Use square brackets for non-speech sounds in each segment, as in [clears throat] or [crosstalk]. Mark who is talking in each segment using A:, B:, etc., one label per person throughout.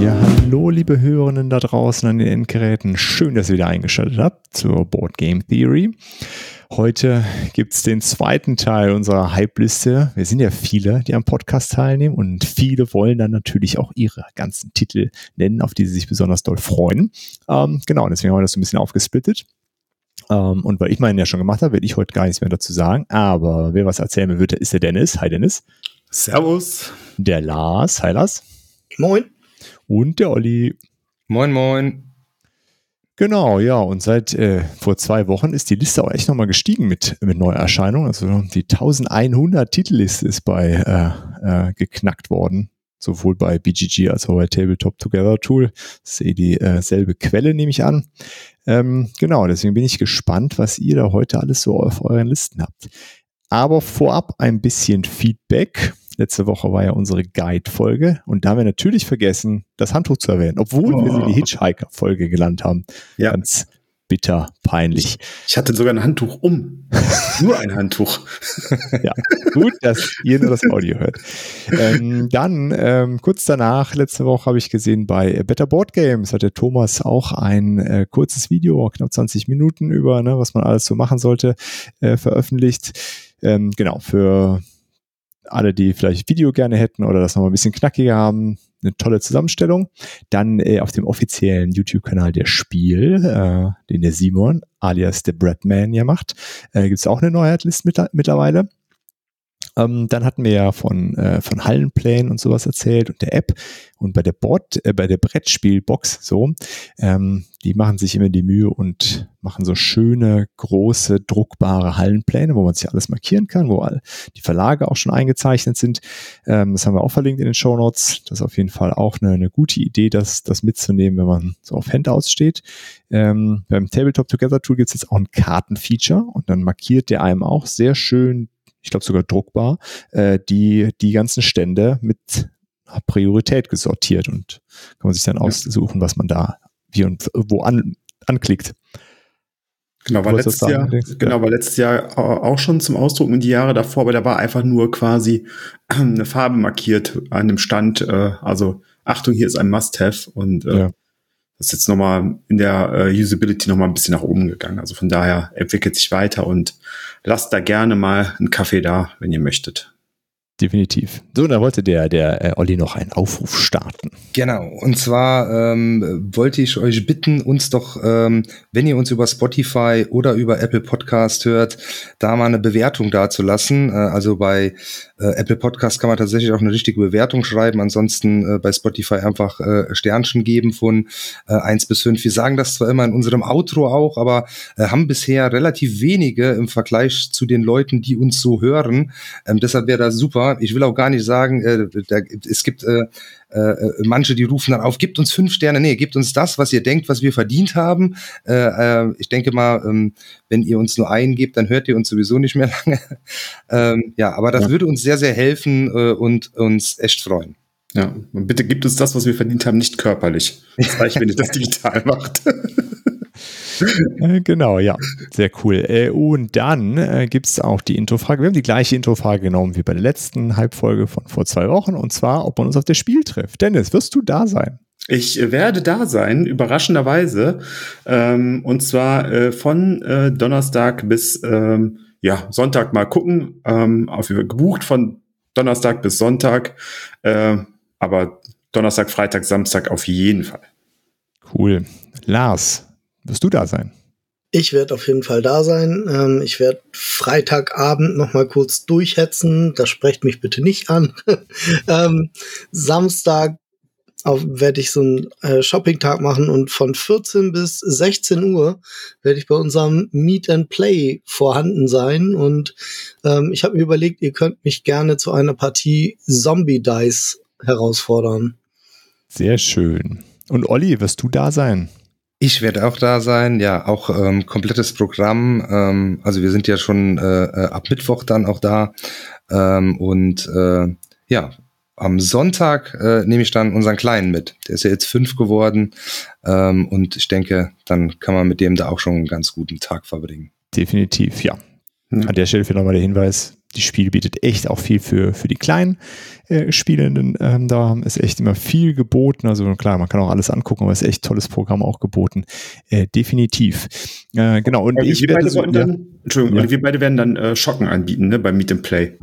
A: Ja, hallo liebe Hörerinnen da draußen an den Endgeräten. Schön, dass ihr wieder eingeschaltet habt zur Board Game Theory. Heute gibt es den zweiten Teil unserer Hype-Liste. Wir sind ja viele, die am Podcast teilnehmen und viele wollen dann natürlich auch ihre ganzen Titel nennen, auf die sie sich besonders doll freuen. Ähm, genau, deswegen haben wir das so ein bisschen aufgesplittet. Ähm, und weil ich meinen ja schon gemacht habe, werde ich heute gar nichts mehr dazu sagen. Aber wer was erzählen will, ist der Dennis. Hi Dennis.
B: Servus.
A: Der Lars. Hi Lars.
C: Moin.
A: Und der Olli.
D: Moin, moin.
A: Genau, ja, und seit äh, vor zwei Wochen ist die Liste auch echt nochmal gestiegen mit, mit Neuerscheinungen. Also die 1100 Titelliste ist bei äh, äh, geknackt worden, sowohl bei BGG als auch bei Tabletop Together Tool. Das ist eh dieselbe äh, Quelle, nehme ich an. Ähm, genau, deswegen bin ich gespannt, was ihr da heute alles so auf euren Listen habt. Aber vorab ein bisschen Feedback. Letzte Woche war ja unsere Guide-Folge und da haben wir natürlich vergessen, das Handtuch zu erwähnen, obwohl oh. wir sie die Hitchhiker-Folge gelernt haben. Ja. Ganz bitter peinlich.
B: Ich hatte sogar ein Handtuch um. [laughs] nur ein Handtuch. [laughs]
A: ja, gut, dass ihr nur das Audio hört. Ähm, dann, ähm, kurz danach, letzte Woche habe ich gesehen, bei Better Board Games hat der Thomas auch ein äh, kurzes Video, knapp 20 Minuten über, ne, was man alles so machen sollte, äh, veröffentlicht. Ähm, genau, für alle, die vielleicht Video gerne hätten oder das nochmal ein bisschen knackiger haben, eine tolle Zusammenstellung. Dann äh, auf dem offiziellen YouTube-Kanal der Spiel, äh, den der Simon alias der Bradman ja macht, äh, gibt es auch eine mit, mittlerweile. Ähm, dann hatten wir ja von, äh, von Hallenplänen und sowas erzählt und der App und bei der Board, äh, bei der Brettspielbox so, ähm, die machen sich immer die Mühe und machen so schöne, große, druckbare Hallenpläne, wo man sich alles markieren kann, wo all die Verlage auch schon eingezeichnet sind. Ähm, das haben wir auch verlinkt in den Show Notes. Das ist auf jeden Fall auch eine, eine gute Idee, das, das mitzunehmen, wenn man so auf Handouts steht. Ähm, beim Tabletop Together Tool gibt es jetzt auch ein Kartenfeature und dann markiert der einem auch sehr schön ich glaube sogar druckbar, äh, die die ganzen Stände mit Priorität gesortiert und kann man sich dann ja. aussuchen, was man da wie und wo an, anklickt.
B: Genau, war letztes Jahr, genau, war letztes Jahr auch schon zum Ausdruck und die Jahre davor, aber da war einfach nur quasi eine Farbe markiert an dem Stand. Äh, also Achtung, hier ist ein Must-Have und äh, ja. Das ist jetzt nochmal in der äh, Usability nochmal ein bisschen nach oben gegangen. Also von daher entwickelt sich weiter und lasst da gerne mal einen Kaffee da, wenn ihr möchtet.
A: Definitiv. So, da wollte der, der äh, Olli noch einen Aufruf starten.
D: Genau. Und zwar ähm, wollte ich euch bitten, uns doch, ähm, wenn ihr uns über Spotify oder über Apple Podcast hört, da mal eine Bewertung dazulassen. Äh, also bei äh, Apple Podcast kann man tatsächlich auch eine richtige Bewertung schreiben. Ansonsten äh, bei Spotify einfach äh, Sternchen geben von äh, 1 bis 5. Wir sagen das zwar immer in unserem Outro auch, aber äh, haben bisher relativ wenige im Vergleich zu den Leuten, die uns so hören. Ähm, deshalb wäre das super ich will auch gar nicht sagen, äh, da, es gibt äh, äh, manche, die rufen dann auf, gibt uns fünf Sterne. Nee, gibt uns das, was ihr denkt, was wir verdient haben. Äh, äh, ich denke mal, ähm, wenn ihr uns nur einen gebt, dann hört ihr uns sowieso nicht mehr [laughs] lange. ähm, ja, aber das ja. würde uns sehr, sehr helfen äh, und uns echt freuen.
B: Ja, und bitte gibt uns das, was wir verdient haben, nicht körperlich. Das reicht, wenn ihr das digital macht.
A: Äh, genau, ja. Sehr cool. Äh, und dann äh, gibt es auch die Introfrage. Wir haben die gleiche Introfrage genommen wie bei der letzten Halbfolge von vor zwei Wochen. Und zwar, ob man uns auf das Spiel trifft. Dennis, wirst du da sein?
B: Ich werde da sein, überraschenderweise. Ähm, und zwar äh, von äh, Donnerstag bis ähm, ja, Sonntag mal gucken. Ähm, auf, gebucht von Donnerstag bis Sonntag. Äh, aber Donnerstag, Freitag, Samstag auf jeden Fall.
A: Cool. Lars, wirst du da sein?
C: Ich werde auf jeden Fall da sein. Ähm, ich werde Freitagabend noch mal kurz durchhetzen. Das sprecht mich bitte nicht an. [laughs] ähm, Samstag werde ich so einen äh, Shopping-Tag machen und von 14 bis 16 Uhr werde ich bei unserem Meet and Play vorhanden sein. Und ähm, ich habe mir überlegt, ihr könnt mich gerne zu einer Partie Zombie Dice herausfordern.
A: Sehr schön. Und Olli, wirst du da sein?
D: Ich werde auch da sein, ja, auch ähm, komplettes Programm. Ähm, also wir sind ja schon äh, äh, ab Mittwoch dann auch da. Ähm, und äh, ja, am Sonntag äh, nehme ich dann unseren Kleinen mit. Der ist ja jetzt fünf geworden. Ähm, und ich denke, dann kann man mit dem da auch schon einen ganz guten Tag verbringen.
A: Definitiv, ja. Hm. An der Stelle für nochmal der Hinweis, die Spiel bietet echt auch viel für, für die kleinen äh, Spielenden. Ähm, da ist echt immer viel geboten. Also klar, man kann auch alles angucken, aber es ist echt tolles Programm auch geboten. Äh, definitiv. Äh, genau. Und
B: ich werde so, ja, dann, Entschuldigung, ja. wir beide werden dann äh, Schocken anbieten, ne, bei Meet and Play.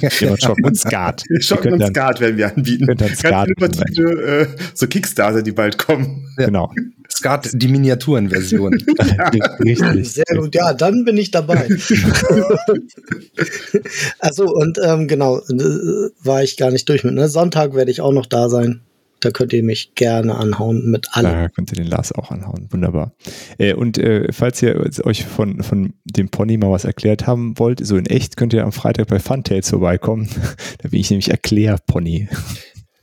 A: ja, [laughs] Schocken und Skat. [laughs]
B: Schocken und Skat werden wir anbieten. Ganz innovative äh, so Kickstarter, die bald kommen.
A: Genau. [laughs]
D: Skat, die Miniaturenversion. [laughs]
C: Richtig. Sehr gut, ja, dann bin ich dabei. [laughs] also und ähm, genau, äh, war ich gar nicht durch mit. Ne? Sonntag werde ich auch noch da sein. Da könnt ihr mich gerne anhauen mit allem.
A: Da könnt ihr den Lars auch anhauen. Wunderbar. Äh, und äh, falls ihr euch von, von dem Pony mal was erklärt haben wollt, so in echt, könnt ihr am Freitag bei Funtails vorbeikommen. [laughs] da bin ich nämlich Erklärpony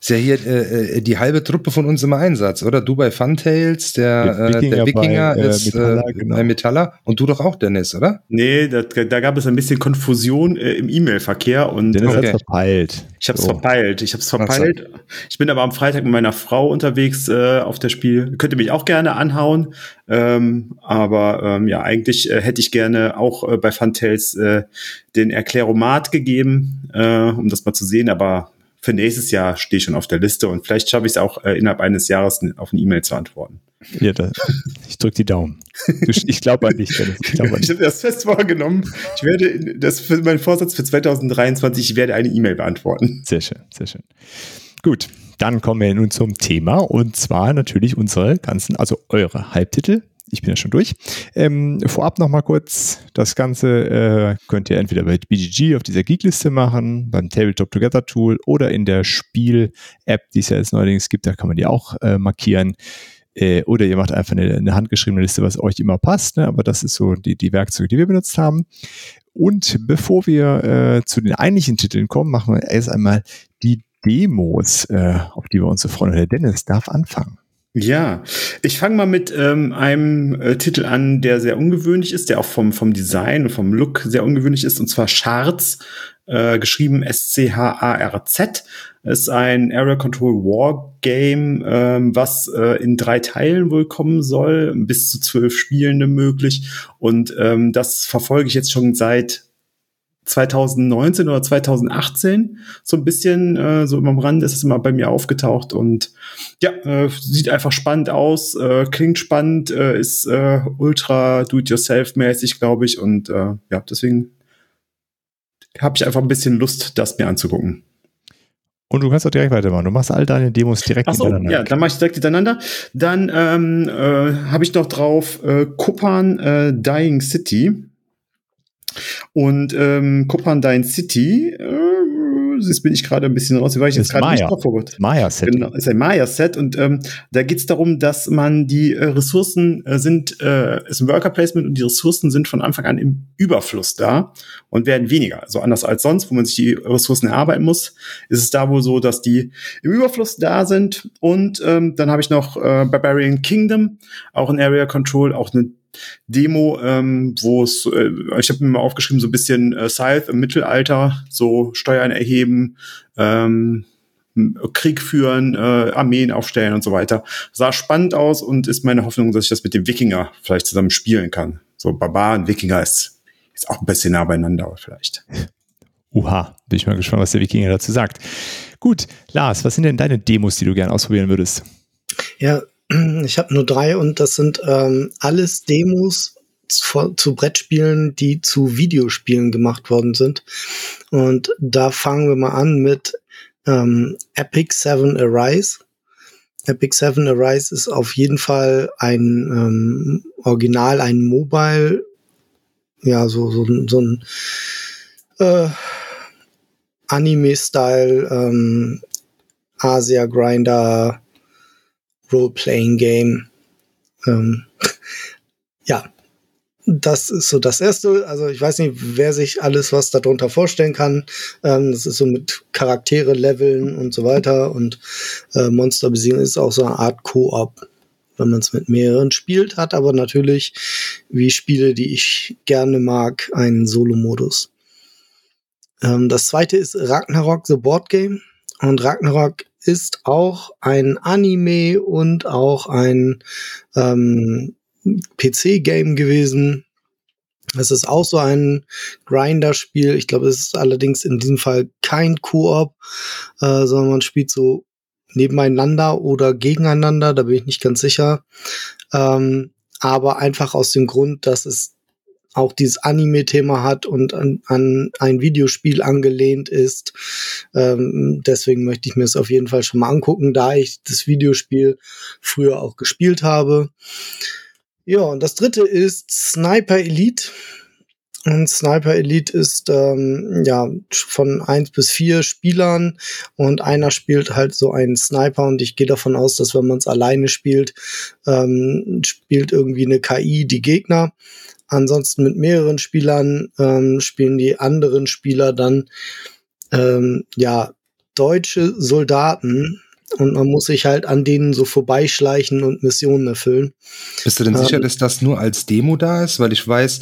D: ist ja hier äh, äh, die halbe Truppe von uns im Einsatz, oder? Du bei Funtails, der, der Wikinger, der Wikinger bei, äh, ist Metaller, äh, genau. Metaller und du doch auch, Dennis, oder?
B: Nee, da, da gab es ein bisschen Konfusion äh, im E-Mail-Verkehr und
A: Dennis okay. hat verpeilt.
B: Ich habe es so. verpeilt. Ich habe es verpeilt. Ich bin aber am Freitag mit meiner Frau unterwegs äh, auf der Spiel. Könnt ihr mich auch gerne anhauen. Ähm, aber ähm, ja, eigentlich äh, hätte ich gerne auch äh, bei Funtails äh, den Erkläromat gegeben, äh, um das mal zu sehen. Aber für nächstes Jahr stehe ich schon auf der Liste und vielleicht schaffe ich es auch äh, innerhalb eines Jahres auf eine E-Mail zu antworten.
A: Ja, da, ich drücke die Daumen. Ich glaube an dich.
B: Ich, ich habe das fest vorgenommen. Ich werde, das für mein Vorsatz für 2023, ich werde eine E-Mail beantworten.
A: Sehr schön, sehr schön. Gut, dann kommen wir nun zum Thema und zwar natürlich unsere ganzen, also eure Halbtitel, ich bin ja schon durch. Ähm, vorab noch mal kurz, das Ganze äh, könnt ihr entweder bei BGG auf dieser Geek-Liste machen, beim Tabletop Together Tool oder in der Spiel-App, die es ja jetzt neuerdings gibt, da kann man die auch äh, markieren. Äh, oder ihr macht einfach eine, eine, handgeschriebene Liste, was euch immer passt, ne? aber das ist so die, die Werkzeuge, die wir benutzt haben. Und bevor wir äh, zu den eigentlichen Titeln kommen, machen wir erst einmal die Demos, äh, auf die wir uns so freuen. Der Dennis darf anfangen.
B: Ja, ich fange mal mit ähm, einem äh, Titel an, der sehr ungewöhnlich ist, der auch vom, vom Design und vom Look sehr ungewöhnlich ist, und zwar Shards, äh, geschrieben S-C-H-A-R-Z. Ist ein Area Control War Game, ähm, was äh, in drei Teilen wohl kommen soll, bis zu zwölf Spielende möglich. Und ähm, das verfolge ich jetzt schon seit 2019 oder 2018 so ein bisschen so so am Rand ist es immer bei mir aufgetaucht und ja äh, sieht einfach spannend aus äh, klingt spannend äh, ist äh, ultra do it yourself mäßig glaube ich und äh, ja deswegen habe ich einfach ein bisschen Lust das mir anzugucken
A: und du kannst auch direkt weitermachen. Du machst all deine Demos direkt
B: Ach so, hintereinander. Ja, dann mache ich direkt hintereinander. Dann ähm, äh, habe ich noch drauf äh, Kupan äh, Dying City. Und ähm, City, City, äh, jetzt bin ich gerade ein bisschen raus, weil ich jetzt gerade nicht drauf
A: Maya-Set.
B: Genau, ist ein Maya-Set und ähm, da geht es darum, dass man die äh, Ressourcen äh, sind, äh, ist ein Worker Placement und die Ressourcen sind von Anfang an im Überfluss da und werden weniger. Also anders als sonst, wo man sich die Ressourcen erarbeiten muss, ist es da wohl so, dass die im Überfluss da sind. Und ähm, dann habe ich noch äh, Barbarian Kingdom, auch ein Area Control, auch eine Demo, ähm, wo es, äh, ich habe mir mal aufgeschrieben, so ein bisschen äh, Scythe im Mittelalter, so Steuern erheben, ähm, Krieg führen, äh, Armeen aufstellen und so weiter. Sah spannend aus und ist meine Hoffnung, dass ich das mit dem Wikinger vielleicht zusammen spielen kann. So Barbaren, Wikinger ist, ist auch ein bisschen nah beieinander vielleicht. [laughs]
A: Uha, bin ich mal gespannt, was der Wikinger dazu sagt. Gut, Lars, was sind denn deine Demos, die du gerne ausprobieren würdest?
C: Ja, ich habe nur drei und das sind ähm, alles Demos zu, zu Brettspielen, die zu Videospielen gemacht worden sind. Und da fangen wir mal an mit ähm, Epic 7 Arise. Epic 7 Arise ist auf jeden Fall ein ähm, Original, ein Mobile, ja, so, so, so ein äh, Anime-Style ähm, Asia Grinder Role-Playing-Game. Ähm, [laughs] ja, das ist so das erste. Also ich weiß nicht, wer sich alles was darunter vorstellen kann. Ähm, das ist so mit Charaktere leveln und so weiter und äh, Monster besiegen ist auch so eine Art Koop, wenn man es mit mehreren spielt, hat aber natürlich wie Spiele, die ich gerne mag, einen Solo-Modus. Ähm, das zweite ist Ragnarok The Board Game Und Ragnarok ist auch ein Anime und auch ein ähm, PC-Game gewesen. Es ist auch so ein Grinder-Spiel. Ich glaube, es ist allerdings in diesem Fall kein Koop, äh, sondern man spielt so nebeneinander oder gegeneinander. Da bin ich nicht ganz sicher. Ähm, aber einfach aus dem Grund, dass es auch dieses Anime-Thema hat und an, an ein Videospiel angelehnt ist. Ähm, deswegen möchte ich mir es auf jeden Fall schon mal angucken, da ich das Videospiel früher auch gespielt habe. Ja, und das dritte ist Sniper Elite. Und Sniper Elite ist ähm, ja von eins bis vier Spielern und einer spielt halt so einen Sniper und ich gehe davon aus, dass wenn man es alleine spielt, ähm, spielt irgendwie eine KI die Gegner. Ansonsten mit mehreren Spielern ähm, spielen die anderen Spieler dann ähm, ja deutsche Soldaten und man muss sich halt an denen so vorbeischleichen und Missionen erfüllen.
D: Bist du denn sicher, ähm, dass das nur als Demo da ist? Weil ich weiß,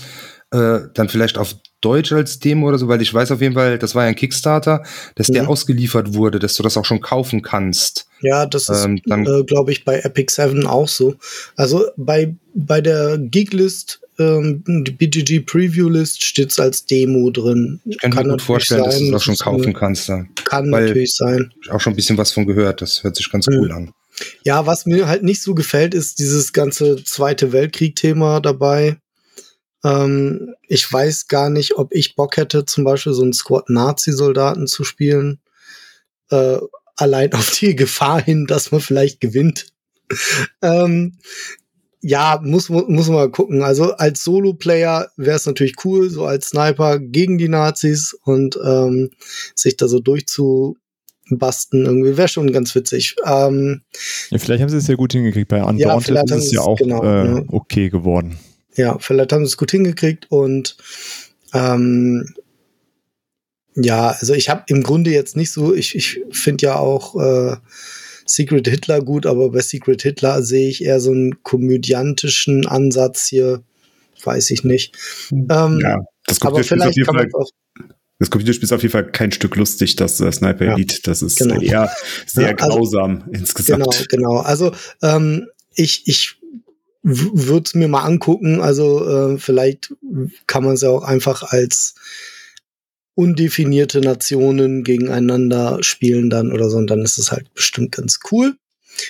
D: äh, dann vielleicht auf Deutsch als Demo oder so, weil ich weiß auf jeden Fall, das war ja ein Kickstarter, dass mhm. der ausgeliefert wurde, dass du das auch schon kaufen kannst.
C: Ja, das ist, ähm, äh, glaube ich, bei Epic 7 auch so. Also bei, bei der Geeklist ähm, die BGG Preview List steht als Demo drin.
D: Ich kann, kann mir gut vorstellen, sein, dass du das auch schon kaufen kannst. Da.
C: Kann natürlich sein.
D: Ich auch schon ein bisschen was von gehört. Das hört sich ganz mhm. cool an.
C: Ja, was mir halt nicht so gefällt, ist dieses ganze Zweite Weltkrieg-Thema dabei. Ähm, ich weiß gar nicht, ob ich Bock hätte, zum Beispiel so einen Squad Nazi-Soldaten zu spielen. Äh, allein [laughs] auf die Gefahr hin, dass man vielleicht gewinnt. ähm, ja, muss, muss man mal gucken. Also als Solo-Player wäre es natürlich cool, so als Sniper gegen die Nazis und ähm, sich da so durchzubasten irgendwie wäre schon ganz witzig. Ähm,
A: ja, vielleicht haben sie es ja gut hingekriegt. Bei Undaunted ja, ist es ja auch genau, äh, ne? okay geworden.
C: Ja, vielleicht haben sie es gut hingekriegt und ähm, ja, also ich habe im Grunde jetzt nicht so, ich, ich finde ja auch äh, Secret Hitler gut, aber bei Secret Hitler sehe ich eher so einen komödiantischen Ansatz hier. Weiß ich nicht.
B: Hm. Ähm, ja, das Computerspiel ist auf jeden Fall. Das Computerspiel ist auf jeden Fall kein Stück lustig, das äh, Sniper ja, Elite. Das ist genau. eher [laughs] sehr ja, also, grausam [laughs] insgesamt.
C: Genau, genau. Also ähm, ich, ich würde es mir mal angucken. Also äh, vielleicht kann man es ja auch einfach als undefinierte Nationen gegeneinander spielen dann oder so und dann ist es halt bestimmt ganz cool.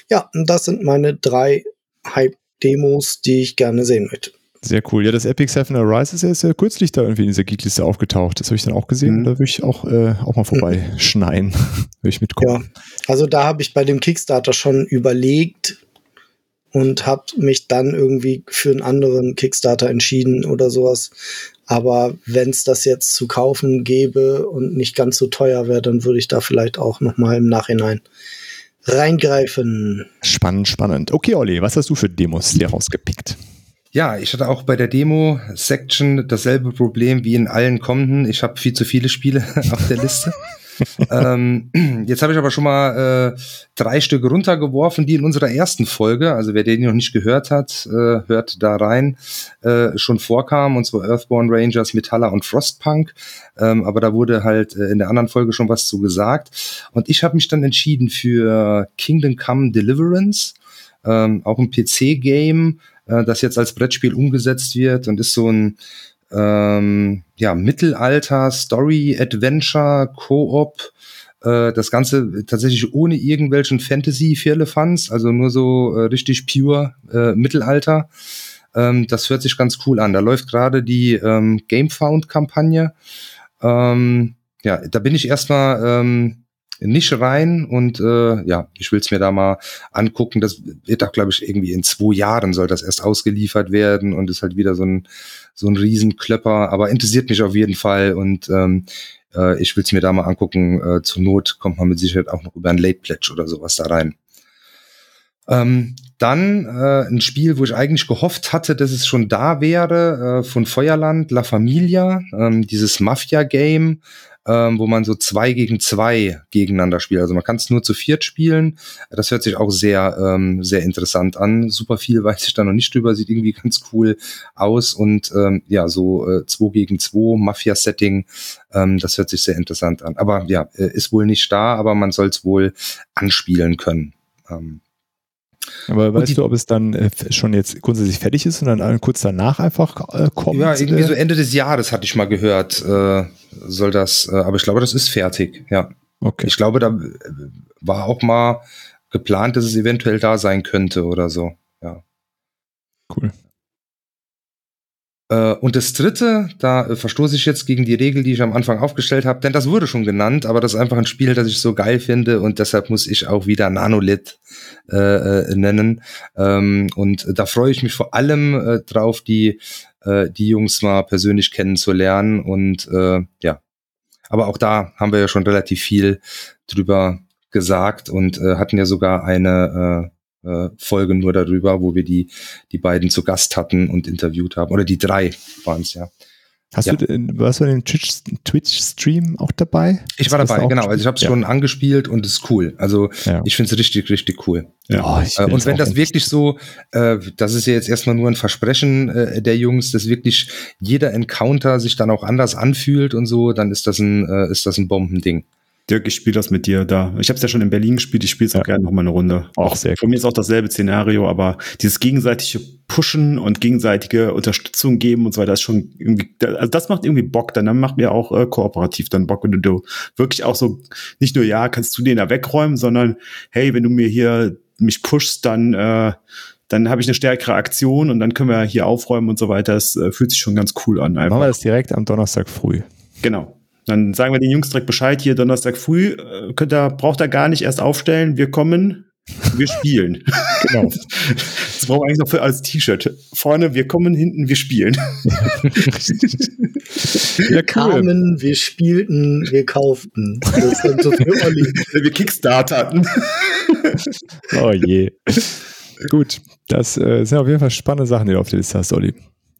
C: Ja, und das sind meine drei Hype-Demos, die ich gerne sehen möchte.
A: Sehr cool. Ja, das Epic Seven Arises ist ja kürzlich da irgendwie in dieser Geekliste aufgetaucht. Das habe ich dann auch gesehen. Mhm. Da würde ich auch, äh, auch mal vorbeischneien. Mhm. [laughs] würde ich mitkommen. Ja,
C: also da habe ich bei dem Kickstarter schon überlegt, und habe mich dann irgendwie für einen anderen Kickstarter entschieden oder sowas. Aber wenn es das jetzt zu kaufen gäbe und nicht ganz so teuer wäre, dann würde ich da vielleicht auch noch mal im Nachhinein reingreifen.
A: Spannend, spannend. Okay, Olli, was hast du für Demos dir rausgepickt?
D: Ja, ich hatte auch bei der Demo-Section dasselbe Problem wie in allen kommenden. Ich habe viel zu viele Spiele [laughs] auf der Liste ähm, [clears throat] jetzt habe ich aber schon mal äh, drei Stück runtergeworfen, die in unserer ersten Folge, also wer den noch nicht gehört hat, äh, hört da rein, äh, schon vorkamen, und zwar Earthborn Rangers, Metalla und Frostpunk. Ähm, aber da wurde halt äh, in der anderen Folge schon was zu gesagt. Und ich habe mich dann entschieden für Kingdom Come Deliverance, ähm, auch ein PC-Game, äh, das jetzt als Brettspiel umgesetzt wird und ist so ein ähm, ja, Mittelalter, Story, Adventure, Koop, äh, das Ganze tatsächlich ohne irgendwelchen Fantasy-Firlefanz, also nur so äh, richtig pure äh, Mittelalter. Ähm, das hört sich ganz cool an. Da läuft gerade die ähm, Gamefound-Kampagne. Ähm, ja, da bin ich erstmal ähm, nicht rein und äh, ja, ich will es mir da mal angucken. Das wird auch, glaube ich, irgendwie in zwei Jahren soll das erst ausgeliefert werden und ist halt wieder so ein so ein Riesenklöpper, aber interessiert mich auf jeden Fall und ähm, äh, ich will es mir da mal angucken. Äh, zur Not kommt man mit Sicherheit auch noch über ein Late Pledge oder sowas da rein. Ähm, dann äh, ein Spiel, wo ich eigentlich gehofft hatte, dass es schon da wäre, äh, von Feuerland, La Familia, ähm, dieses Mafia-Game, ähm, wo man so zwei gegen zwei gegeneinander spielt. Also man kann es nur zu viert spielen. Das hört sich auch sehr, ähm, sehr interessant an. Super viel [laughs] weiß ich da noch nicht drüber, sieht irgendwie ganz cool aus und ähm, ja, so äh, zwei gegen zwei Mafia-Setting, ähm, das hört sich sehr interessant an. Aber ja, äh, ist wohl nicht da, aber man soll es wohl anspielen können. Ähm,
A: aber weißt du, ob es dann äh, schon jetzt grundsätzlich fertig ist und dann kurz danach einfach äh, kommt?
D: Ja, irgendwie so Ende des Jahres hatte ich mal gehört, äh, soll das, äh, aber ich glaube, das ist fertig, ja. Okay. Ich glaube, da äh, war auch mal geplant, dass es eventuell da sein könnte oder so, ja.
A: Cool.
D: Äh, und das dritte, da äh, verstoße ich jetzt gegen die Regel, die ich am Anfang aufgestellt habe, denn das wurde schon genannt, aber das ist einfach ein Spiel, das ich so geil finde und deshalb muss ich auch wieder Nanolith äh, äh, nennen. Ähm, und da freue ich mich vor allem äh, drauf, die, äh, die Jungs mal persönlich kennenzulernen und äh, ja. Aber auch da haben wir ja schon relativ viel drüber gesagt und äh, hatten ja sogar eine äh, äh, Folge nur darüber, wo wir die, die beiden zu Gast hatten und interviewt haben. Oder die drei waren es, ja.
A: Hast ja. du, warst du in den Twitch-Stream auch dabei?
D: Ich war dabei, genau. Also ich habe es ja. schon angespielt und es ist cool. Also ja. ich finde es richtig, richtig cool. Ja. Oh, und wenn das wirklich so, äh, das ist ja jetzt erstmal nur ein Versprechen äh, der Jungs, dass wirklich jeder Encounter sich dann auch anders anfühlt und so, dann ist das ein, äh, ist das ein Bombending.
B: Dirk, ich spiele das mit dir da. Ich habe es ja schon in Berlin gespielt, ich spiele es auch ja. gerne noch mal eine Runde. Auch sehr. Für mich ist auch dasselbe Szenario, aber dieses gegenseitige Pushen und gegenseitige Unterstützung geben und so weiter ist schon irgendwie, also das macht irgendwie Bock. Dann, dann macht mir auch äh, kooperativ dann Bock, wenn du, du wirklich auch so nicht nur ja, kannst du den da wegräumen, sondern hey, wenn du mir hier mich pushst, dann äh, dann habe ich eine stärkere Aktion und dann können wir hier aufräumen und so weiter. Das äh, fühlt sich schon ganz cool an.
A: Einfach. Machen wir das direkt am Donnerstag früh.
B: Genau. Dann sagen wir den Jungs direkt Bescheid, hier Donnerstag früh, äh, könnt ihr, braucht er gar nicht erst aufstellen, wir kommen, wir spielen. genau. [laughs] Das brauchen wir eigentlich noch für als T-Shirt. Vorne, wir kommen, hinten, wir spielen. [laughs]
C: wir kamen, wir spielten, wir kauften. Das
B: so für Olli. [laughs] Wir kickstarterten.
A: oh je. Gut, das äh, sind auf jeden Fall spannende Sachen, die du auf der Liste hast, Olli.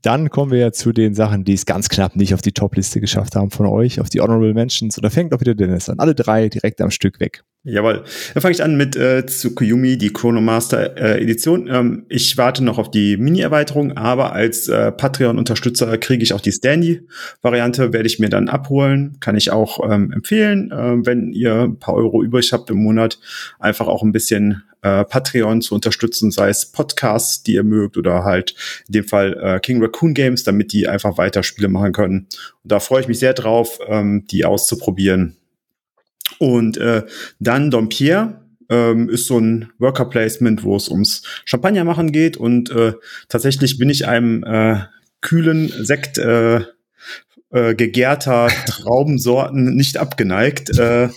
A: Dann kommen wir ja zu den Sachen, die es ganz knapp nicht auf die Top-Liste geschafft haben von euch, auf die Honorable Mentions. Und da fängt auch wieder Dennis an. Alle drei direkt am Stück weg.
B: Jawohl. Dann fange ich an mit äh, Tsukuyomi, die Chronomaster äh, Edition. Ähm, ich warte noch auf die Mini-Erweiterung, aber als äh, Patreon-Unterstützer kriege ich auch die Standy-Variante, werde ich mir dann abholen. Kann ich auch ähm, empfehlen, äh, wenn ihr ein paar Euro übrig habt im Monat, einfach auch ein bisschen äh, Patreon zu unterstützen, sei es Podcasts, die ihr mögt, oder halt in dem Fall äh, King Raccoon Games, damit die einfach weiter Spiele machen können. Und da freue ich mich sehr drauf, ähm, die auszuprobieren und äh, dann Dompierre ähm, ist so ein Worker Placement, wo es ums Champagner machen geht. Und äh, tatsächlich bin ich einem äh, kühlen Sekt äh, äh, gegärter Traubensorten nicht abgeneigt. Äh,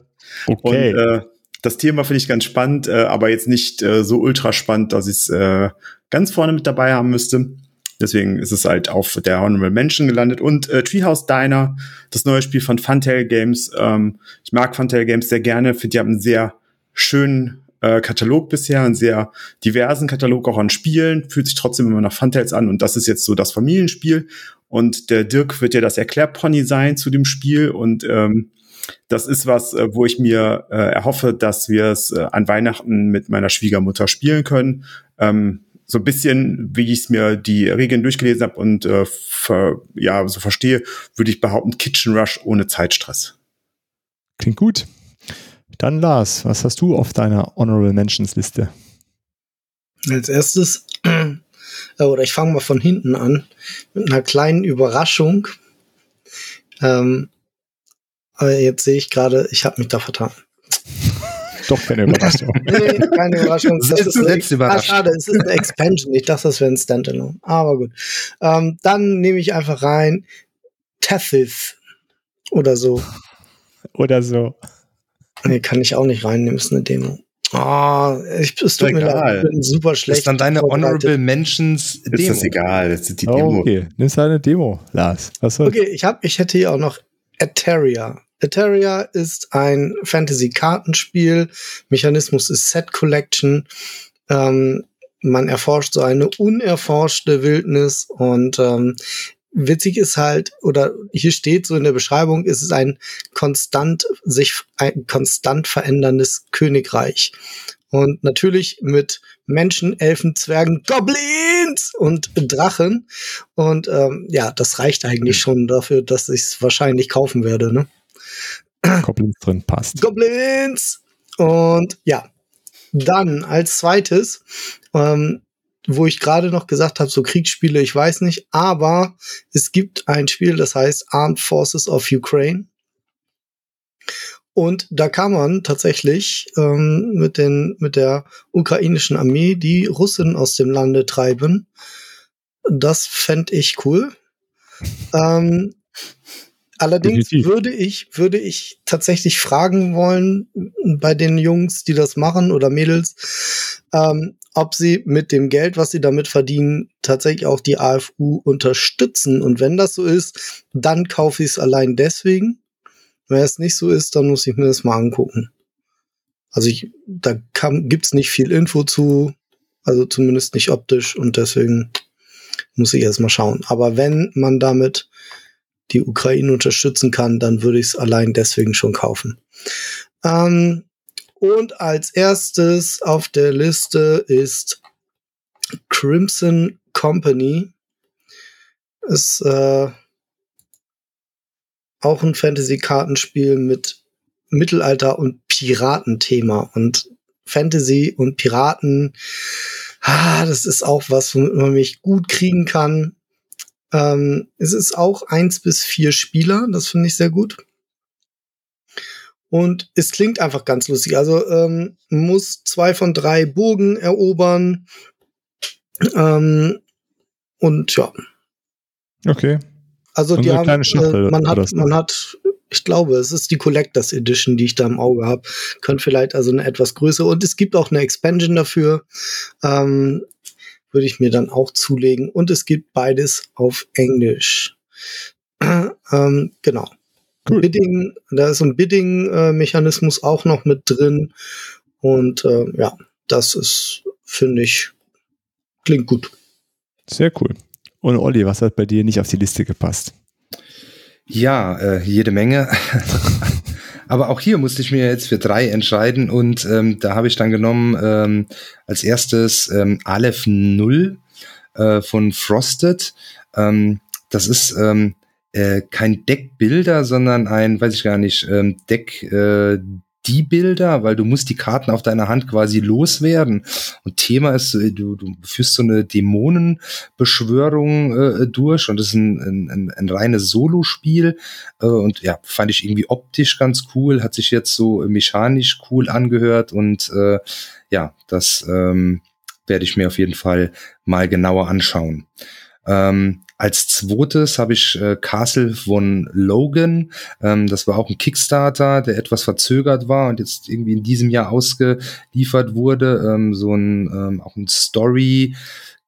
B: okay. Und äh, das Thema finde ich ganz spannend, äh, aber jetzt nicht äh, so ultra spannend, dass ich es äh, ganz vorne mit dabei haben müsste. Deswegen ist es halt auf der Honorable Mention gelandet. Und äh, Treehouse Diner, das neue Spiel von Funtail Games. Ähm, ich mag Funtail Games sehr gerne. Finde, die haben einen sehr schönen äh, Katalog bisher, einen sehr diversen Katalog auch an Spielen. Fühlt sich trotzdem immer nach Funtails an. Und das ist jetzt so das Familienspiel. Und der Dirk wird ja das Erklärpony sein zu dem Spiel. Und ähm, das ist was, äh, wo ich mir äh, erhoffe, dass wir es äh, an Weihnachten mit meiner Schwiegermutter spielen können. Ähm, so ein bisschen, wie ich es mir die Regeln durchgelesen habe und äh, ver, ja, so verstehe, würde ich behaupten, Kitchen Rush ohne Zeitstress.
A: Klingt gut. Dann Lars, was hast du auf deiner Honorable Mentions Liste?
C: Als erstes, äh, [clears throat] oder ich fange mal von hinten an, mit einer kleinen Überraschung. Ähm, aber jetzt sehe ich gerade, ich habe mich da vertan.
A: Doch keine Überraschung. [laughs] nee, keine
C: Überraschung. Das ist selbst überrascht. Ah, schade, es ist eine Expansion. Ich dachte, das wäre ein Standalone. Aber gut. Ähm, dann nehme ich einfach rein Tethys oder so.
A: Oder so.
C: Nee, kann ich auch nicht reinnehmen, ist eine Demo. Oh, ich, es tut mir leid, ich bin super schlecht.
D: Ist dann deine Honorable Mentions
B: Demo. Ist das egal, das ist die Demo.
A: Oh, okay, nimm eine Demo, Lars.
C: Was soll's? Okay, ich, hab, ich hätte hier auch noch Eteria. Eteria ist ein Fantasy-Kartenspiel. Mechanismus ist Set Collection. Ähm, man erforscht so eine unerforschte Wildnis und ähm, witzig ist halt, oder hier steht so in der Beschreibung, ist es ein konstant sich ein konstant veränderndes Königreich. Und natürlich mit Menschen, Elfen, Zwergen, Goblins und Drachen. Und ähm, ja, das reicht eigentlich schon dafür, dass ich es wahrscheinlich kaufen werde. Ne?
A: Goblins drin passt.
C: Goblins! Und ja, dann als zweites, ähm, wo ich gerade noch gesagt habe, so Kriegsspiele, ich weiß nicht, aber es gibt ein Spiel, das heißt Armed Forces of Ukraine. Und da kann man tatsächlich ähm, mit, den, mit der ukrainischen Armee die Russen aus dem Lande treiben. Das fände ich cool. Ähm, allerdings Definitiv. würde ich, würde ich tatsächlich fragen wollen bei den Jungs, die das machen oder Mädels, ähm, ob sie mit dem Geld, was sie damit verdienen, tatsächlich auch die AFU unterstützen. Und wenn das so ist, dann kaufe ich es allein deswegen. Wenn es nicht so ist, dann muss ich mir das mal angucken. Also ich, da kann, gibt's nicht viel Info zu, also zumindest nicht optisch und deswegen muss ich erst mal schauen. Aber wenn man damit die Ukraine unterstützen kann, dann würde ich es allein deswegen schon kaufen. Ähm, und als erstes auf der Liste ist Crimson Company. Ist äh, auch ein Fantasy-Kartenspiel mit Mittelalter- und Piratenthema. Und Fantasy und Piraten, ah, das ist auch was, womit man mich gut kriegen kann. Ähm, es ist auch eins bis vier Spieler, das finde ich sehr gut. Und es klingt einfach ganz lustig. Also ähm, muss zwei von drei Burgen erobern. Ähm, und ja.
A: Okay.
C: Also die haben, äh, man hat, man hat, ich glaube, es ist die Collectors Edition, die ich da im Auge habe. Könnte vielleicht also eine etwas größere. Und es gibt auch eine Expansion dafür. Ähm, würde ich mir dann auch zulegen. Und es gibt beides auf Englisch. [clears throat] ähm, genau. Cool. Bidding, da ist ein Bidding-Mechanismus auch noch mit drin. Und äh, ja, das ist, finde ich, klingt gut.
A: Sehr cool. Und Olli, was hat bei dir nicht auf die Liste gepasst?
D: Ja, äh, jede Menge. [laughs] Aber auch hier musste ich mir jetzt für drei entscheiden und ähm, da habe ich dann genommen ähm, als erstes ähm, Aleph 0 äh, von Frosted. Ähm, das ist ähm, äh, kein Deckbilder, sondern ein, weiß ich gar nicht, ähm, Deck äh, die Bilder, weil du musst die Karten auf deiner Hand quasi loswerden. Und Thema ist, äh, du, du führst so eine Dämonenbeschwörung äh, durch und das ist ein, ein, ein, ein reines Solospiel. Äh, und ja, fand ich irgendwie optisch ganz cool, hat sich jetzt so mechanisch cool angehört und äh, ja, das ähm, werde ich mir auf jeden Fall mal genauer anschauen. Ähm, als zweites habe ich äh, Castle von Logan. Ähm, das war auch ein Kickstarter, der etwas verzögert war und jetzt irgendwie in diesem Jahr ausgeliefert wurde. Ähm, so ein ähm, auch ein Story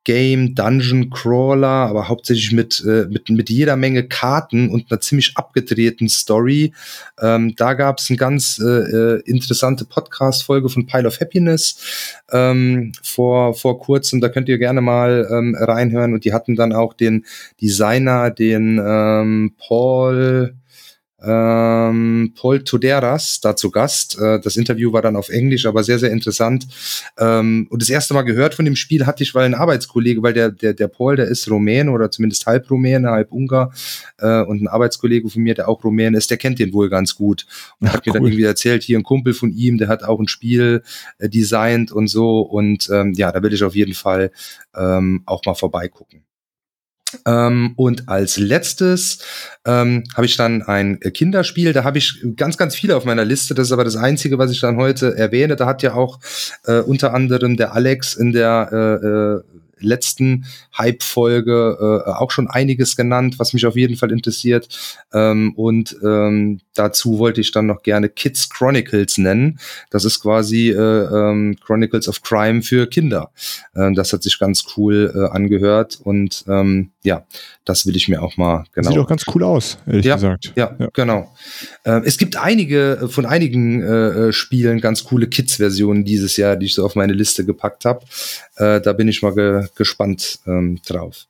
D: Game, Dungeon Crawler, aber hauptsächlich mit, äh, mit, mit jeder Menge Karten und einer ziemlich abgedrehten Story. Ähm, da gab es eine ganz äh, äh, interessante Podcast-Folge von Pile of Happiness ähm, vor, vor kurzem. Da könnt ihr gerne mal ähm, reinhören. Und die hatten dann auch den Designer, den ähm, Paul ähm, Paul Toderas da zu Gast. Äh, das Interview war dann auf Englisch, aber sehr, sehr interessant. Ähm, und das erste Mal gehört von dem Spiel hatte ich, weil ein Arbeitskollege, weil der, der, der Paul, der ist Rumäne oder zumindest halb Rumäne, halb Ungar äh, und ein Arbeitskollege von mir, der auch Rumäne ist, der kennt den wohl ganz gut und Ach, hat mir cool. dann irgendwie erzählt, hier ein Kumpel von ihm, der hat auch ein Spiel äh, designt und so und ähm, ja, da will ich auf jeden Fall ähm, auch mal vorbeigucken. Ähm, und als letztes ähm, habe ich dann ein Kinderspiel. Da habe ich ganz, ganz viele auf meiner Liste. Das ist aber das Einzige, was ich dann heute erwähne. Da hat ja auch äh, unter anderem der Alex in der äh, äh, letzten Hype-Folge äh, auch schon einiges genannt, was mich auf jeden Fall interessiert. Ähm, und ähm, dazu wollte ich dann noch gerne Kids Chronicles nennen. Das ist quasi äh, ähm, Chronicles of Crime für Kinder. Ähm, das hat sich ganz cool äh, angehört und ähm, ja, das will ich mir auch mal genau.
A: Sieht auch ganz cool aus, ehrlich
D: ja,
A: gesagt.
D: Ja, ja. genau. Äh, es gibt einige äh, von einigen äh, äh, Spielen ganz coole Kids-Versionen dieses Jahr, die ich so auf meine Liste gepackt habe. Äh, da bin ich mal ge gespannt ähm, drauf.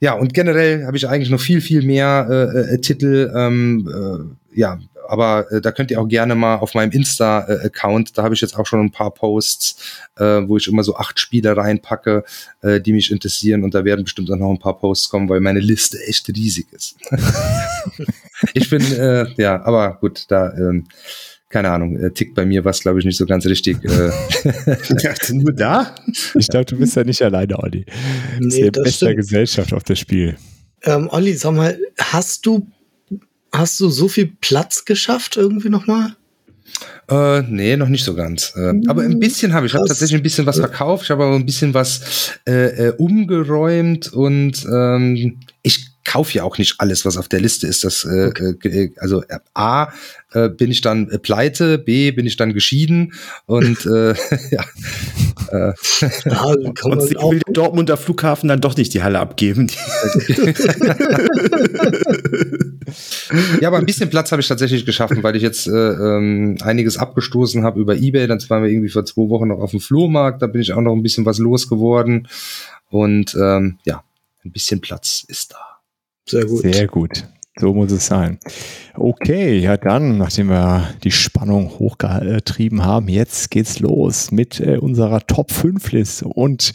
D: ja, und generell habe ich eigentlich noch viel, viel mehr äh, Titel. Ähm, äh, ja, aber äh, da könnt ihr auch gerne mal auf meinem Insta-Account, da habe ich jetzt auch schon ein paar Posts, äh, wo ich immer so acht Spiele reinpacke, äh, die mich interessieren und da werden bestimmt auch noch ein paar Posts kommen, weil meine Liste echt riesig ist. [laughs] ich bin, äh, ja, aber gut, da, ähm, keine Ahnung, äh, tickt bei mir was, glaube ich, nicht so ganz richtig. Äh. [laughs]
A: ja, nur da? Ich glaube, du bist ja nicht alleine, Olli. Nee, das ist ja bester Gesellschaft auf das Spiel.
C: Ähm, Olli, sag mal, hast du Hast du so viel Platz geschafft irgendwie nochmal?
D: Äh, nee, noch nicht so ganz. Äh, aber ein bisschen habe ich. Ich habe tatsächlich ein bisschen was verkauft. Ich habe aber ein bisschen was äh, äh, umgeräumt und ähm, ich kaufe ja auch nicht alles, was auf der Liste ist. Das, äh, okay. äh, also äh, A, äh, bin ich dann äh, pleite, B, bin ich dann geschieden und äh, [laughs] ja.
B: Äh, ja und sie will der Dortmunder Flughafen dann doch nicht die Halle abgeben. [laughs]
D: ja, aber ein bisschen Platz habe ich tatsächlich geschaffen, weil ich jetzt äh, ähm, einiges abgestoßen habe über Ebay. Dann waren wir irgendwie vor zwei Wochen noch auf dem Flohmarkt. Da bin ich auch noch ein bisschen was losgeworden. Und ähm, ja, ein bisschen Platz ist da.
A: Sehr gut. Sehr gut. So muss es sein. Okay, ja dann, nachdem wir die Spannung hochgetrieben haben, jetzt geht's los mit äh, unserer Top 5 Liste und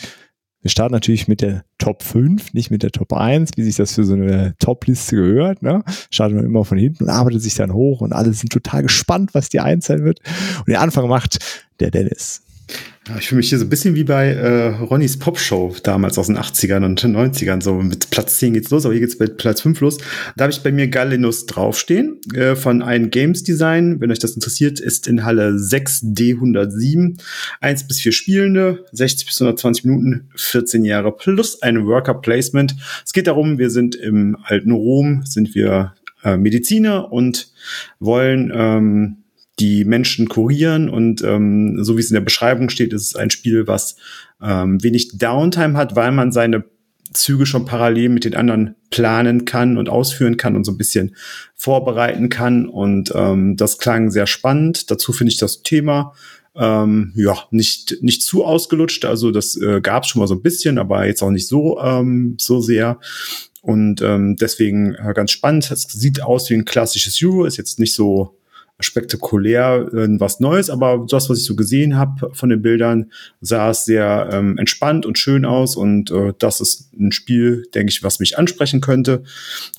A: wir starten natürlich mit der Top 5, nicht mit der Top 1, wie sich das für so eine Top-Liste gehört. Ne? Startet man immer von hinten und arbeitet sich dann hoch und alle sind total gespannt, was die 1 sein wird. Und den Anfang macht der Dennis.
B: Ich fühle mich hier so ein bisschen wie bei äh, Ronnys Popshow damals aus den 80ern und 90ern. So mit Platz 10 geht's los, aber hier geht's bei Platz 5 los. Da habe ich bei mir Galenus draufstehen äh, von einem Games Design. Wenn euch das interessiert, ist in Halle 6D107. 1 bis 4 Spielende, 60 bis 120 Minuten, 14 Jahre plus ein Worker Placement. Es geht darum, wir sind im alten Rom, sind wir äh, Mediziner und wollen ähm, die Menschen kurieren und ähm, so wie es in der Beschreibung steht, ist es ein Spiel, was ähm, wenig Downtime hat, weil man seine Züge schon parallel mit den anderen planen kann und ausführen kann und so ein bisschen vorbereiten kann. Und ähm, das klang sehr spannend. Dazu finde ich das Thema ähm, ja nicht nicht zu ausgelutscht. Also das äh, gab es schon mal so ein bisschen, aber jetzt auch nicht so ähm, so sehr. Und ähm, deswegen äh, ganz spannend. Es sieht aus wie ein klassisches Euro, ist jetzt nicht so spektakulär äh, was Neues, aber das, was ich so gesehen habe von den Bildern, sah es sehr ähm, entspannt und schön aus und äh, das ist ein Spiel, denke ich, was mich ansprechen könnte.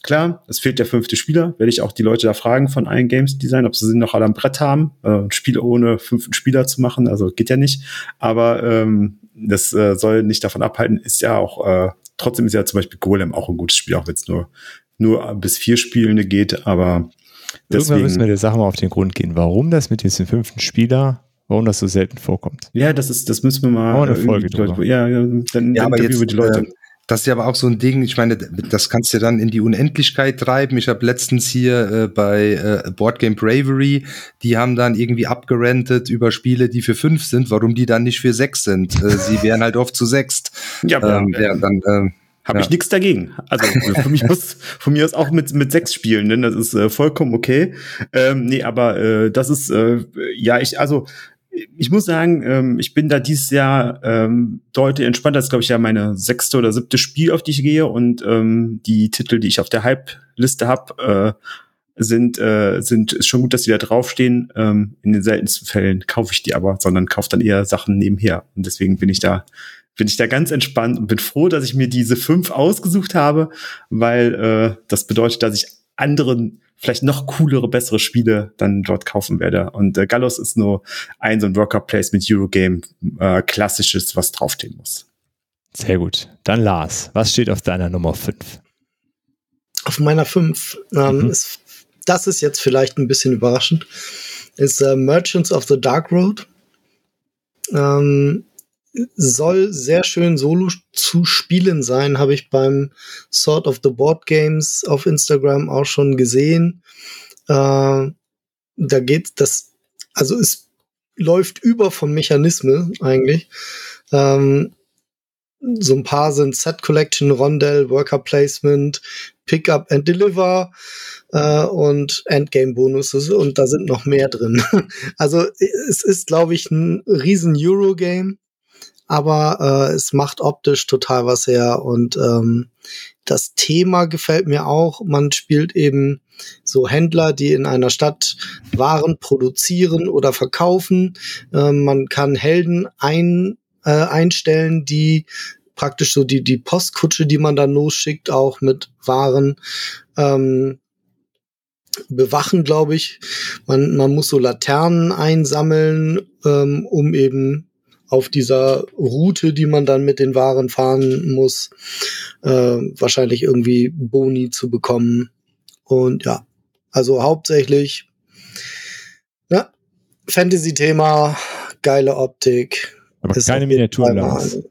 B: Klar, es fehlt der fünfte Spieler, werde ich auch die Leute da fragen von allen Games Design, ob sie sie noch alle am Brett haben, äh, ein Spiel ohne fünften Spieler zu machen, also geht ja nicht, aber ähm, das äh, soll nicht davon abhalten, ist ja auch äh, trotzdem ist ja zum Beispiel Golem auch ein gutes Spiel, auch wenn es nur nur bis vier Spielende geht, aber
A: Deswegen, Irgendwann müssen wir der Sache mal auf den Grund gehen, warum das mit diesem fünften Spieler, warum das so selten vorkommt.
B: Ja, das ist, das müssen wir mal.
A: Oh, eine Folge
D: Leute, ja, dann, ja, aber jetzt, die Leute. Äh, das ist ja aber auch so ein Ding, ich meine, das kannst du dann in die Unendlichkeit treiben. Ich habe letztens hier äh, bei äh, Boardgame Bravery, die haben dann irgendwie abgerentet über Spiele, die für fünf sind, warum die dann nicht für sechs sind. Äh, sie wären halt oft zu sechst.
B: Ja, ähm, ja, dann, äh, habe ja. ich nichts dagegen. Also [laughs] für mich muss von mir aus auch mit mit sechs spielen, denn das ist äh, vollkommen okay. Ähm, nee, aber äh, das ist äh, ja ich also ich muss sagen, ähm, ich bin da dieses Jahr ähm, deutlich entspannter. Das ist, glaube ich, ja meine sechste oder siebte Spiel, auf die ich gehe. Und ähm, die Titel, die ich auf der Hype-Liste habe, äh, sind, äh, sind ist schon gut, dass die da draufstehen. Ähm, in den seltensten Fällen kaufe ich die aber, sondern kaufe dann eher Sachen nebenher. Und deswegen bin ich da bin ich da ganz entspannt und bin froh, dass ich mir diese fünf ausgesucht habe, weil äh, das bedeutet, dass ich anderen vielleicht noch coolere, bessere Spiele dann dort kaufen werde. Und äh, Gallos ist nur ein so ein Worker Placement Eurogame, äh, klassisches, was draufstehen muss.
A: Sehr gut. Dann Lars, was steht auf deiner Nummer 5?
C: Auf meiner 5 ähm, mhm. ist, das ist jetzt vielleicht ein bisschen überraschend, ist äh, Merchants of the Dark Road. Ähm, soll sehr schön solo zu spielen sein, habe ich beim Sort of the Board Games auf Instagram auch schon gesehen. Äh, da geht das, also es läuft über von Mechanismen eigentlich. Ähm, so ein paar sind Set Collection, Rondell, Worker Placement, Pickup and Deliver äh, und Endgame Bonuses und da sind noch mehr drin. [laughs] also es ist, glaube ich, ein riesen Eurogame aber äh, es macht optisch total was her und ähm, das Thema gefällt mir auch. Man spielt eben so Händler, die in einer Stadt Waren produzieren oder verkaufen. Ähm, man kann Helden ein, äh, einstellen, die praktisch so die, die Postkutsche, die man dann losschickt, auch mit Waren ähm, bewachen, glaube ich. Man, man muss so Laternen einsammeln, ähm, um eben auf dieser Route, die man dann mit den Waren fahren muss, äh, wahrscheinlich irgendwie Boni zu bekommen. Und ja, also hauptsächlich ne, Fantasy-Thema, geile Optik.
A: Aber keine Miniaturen.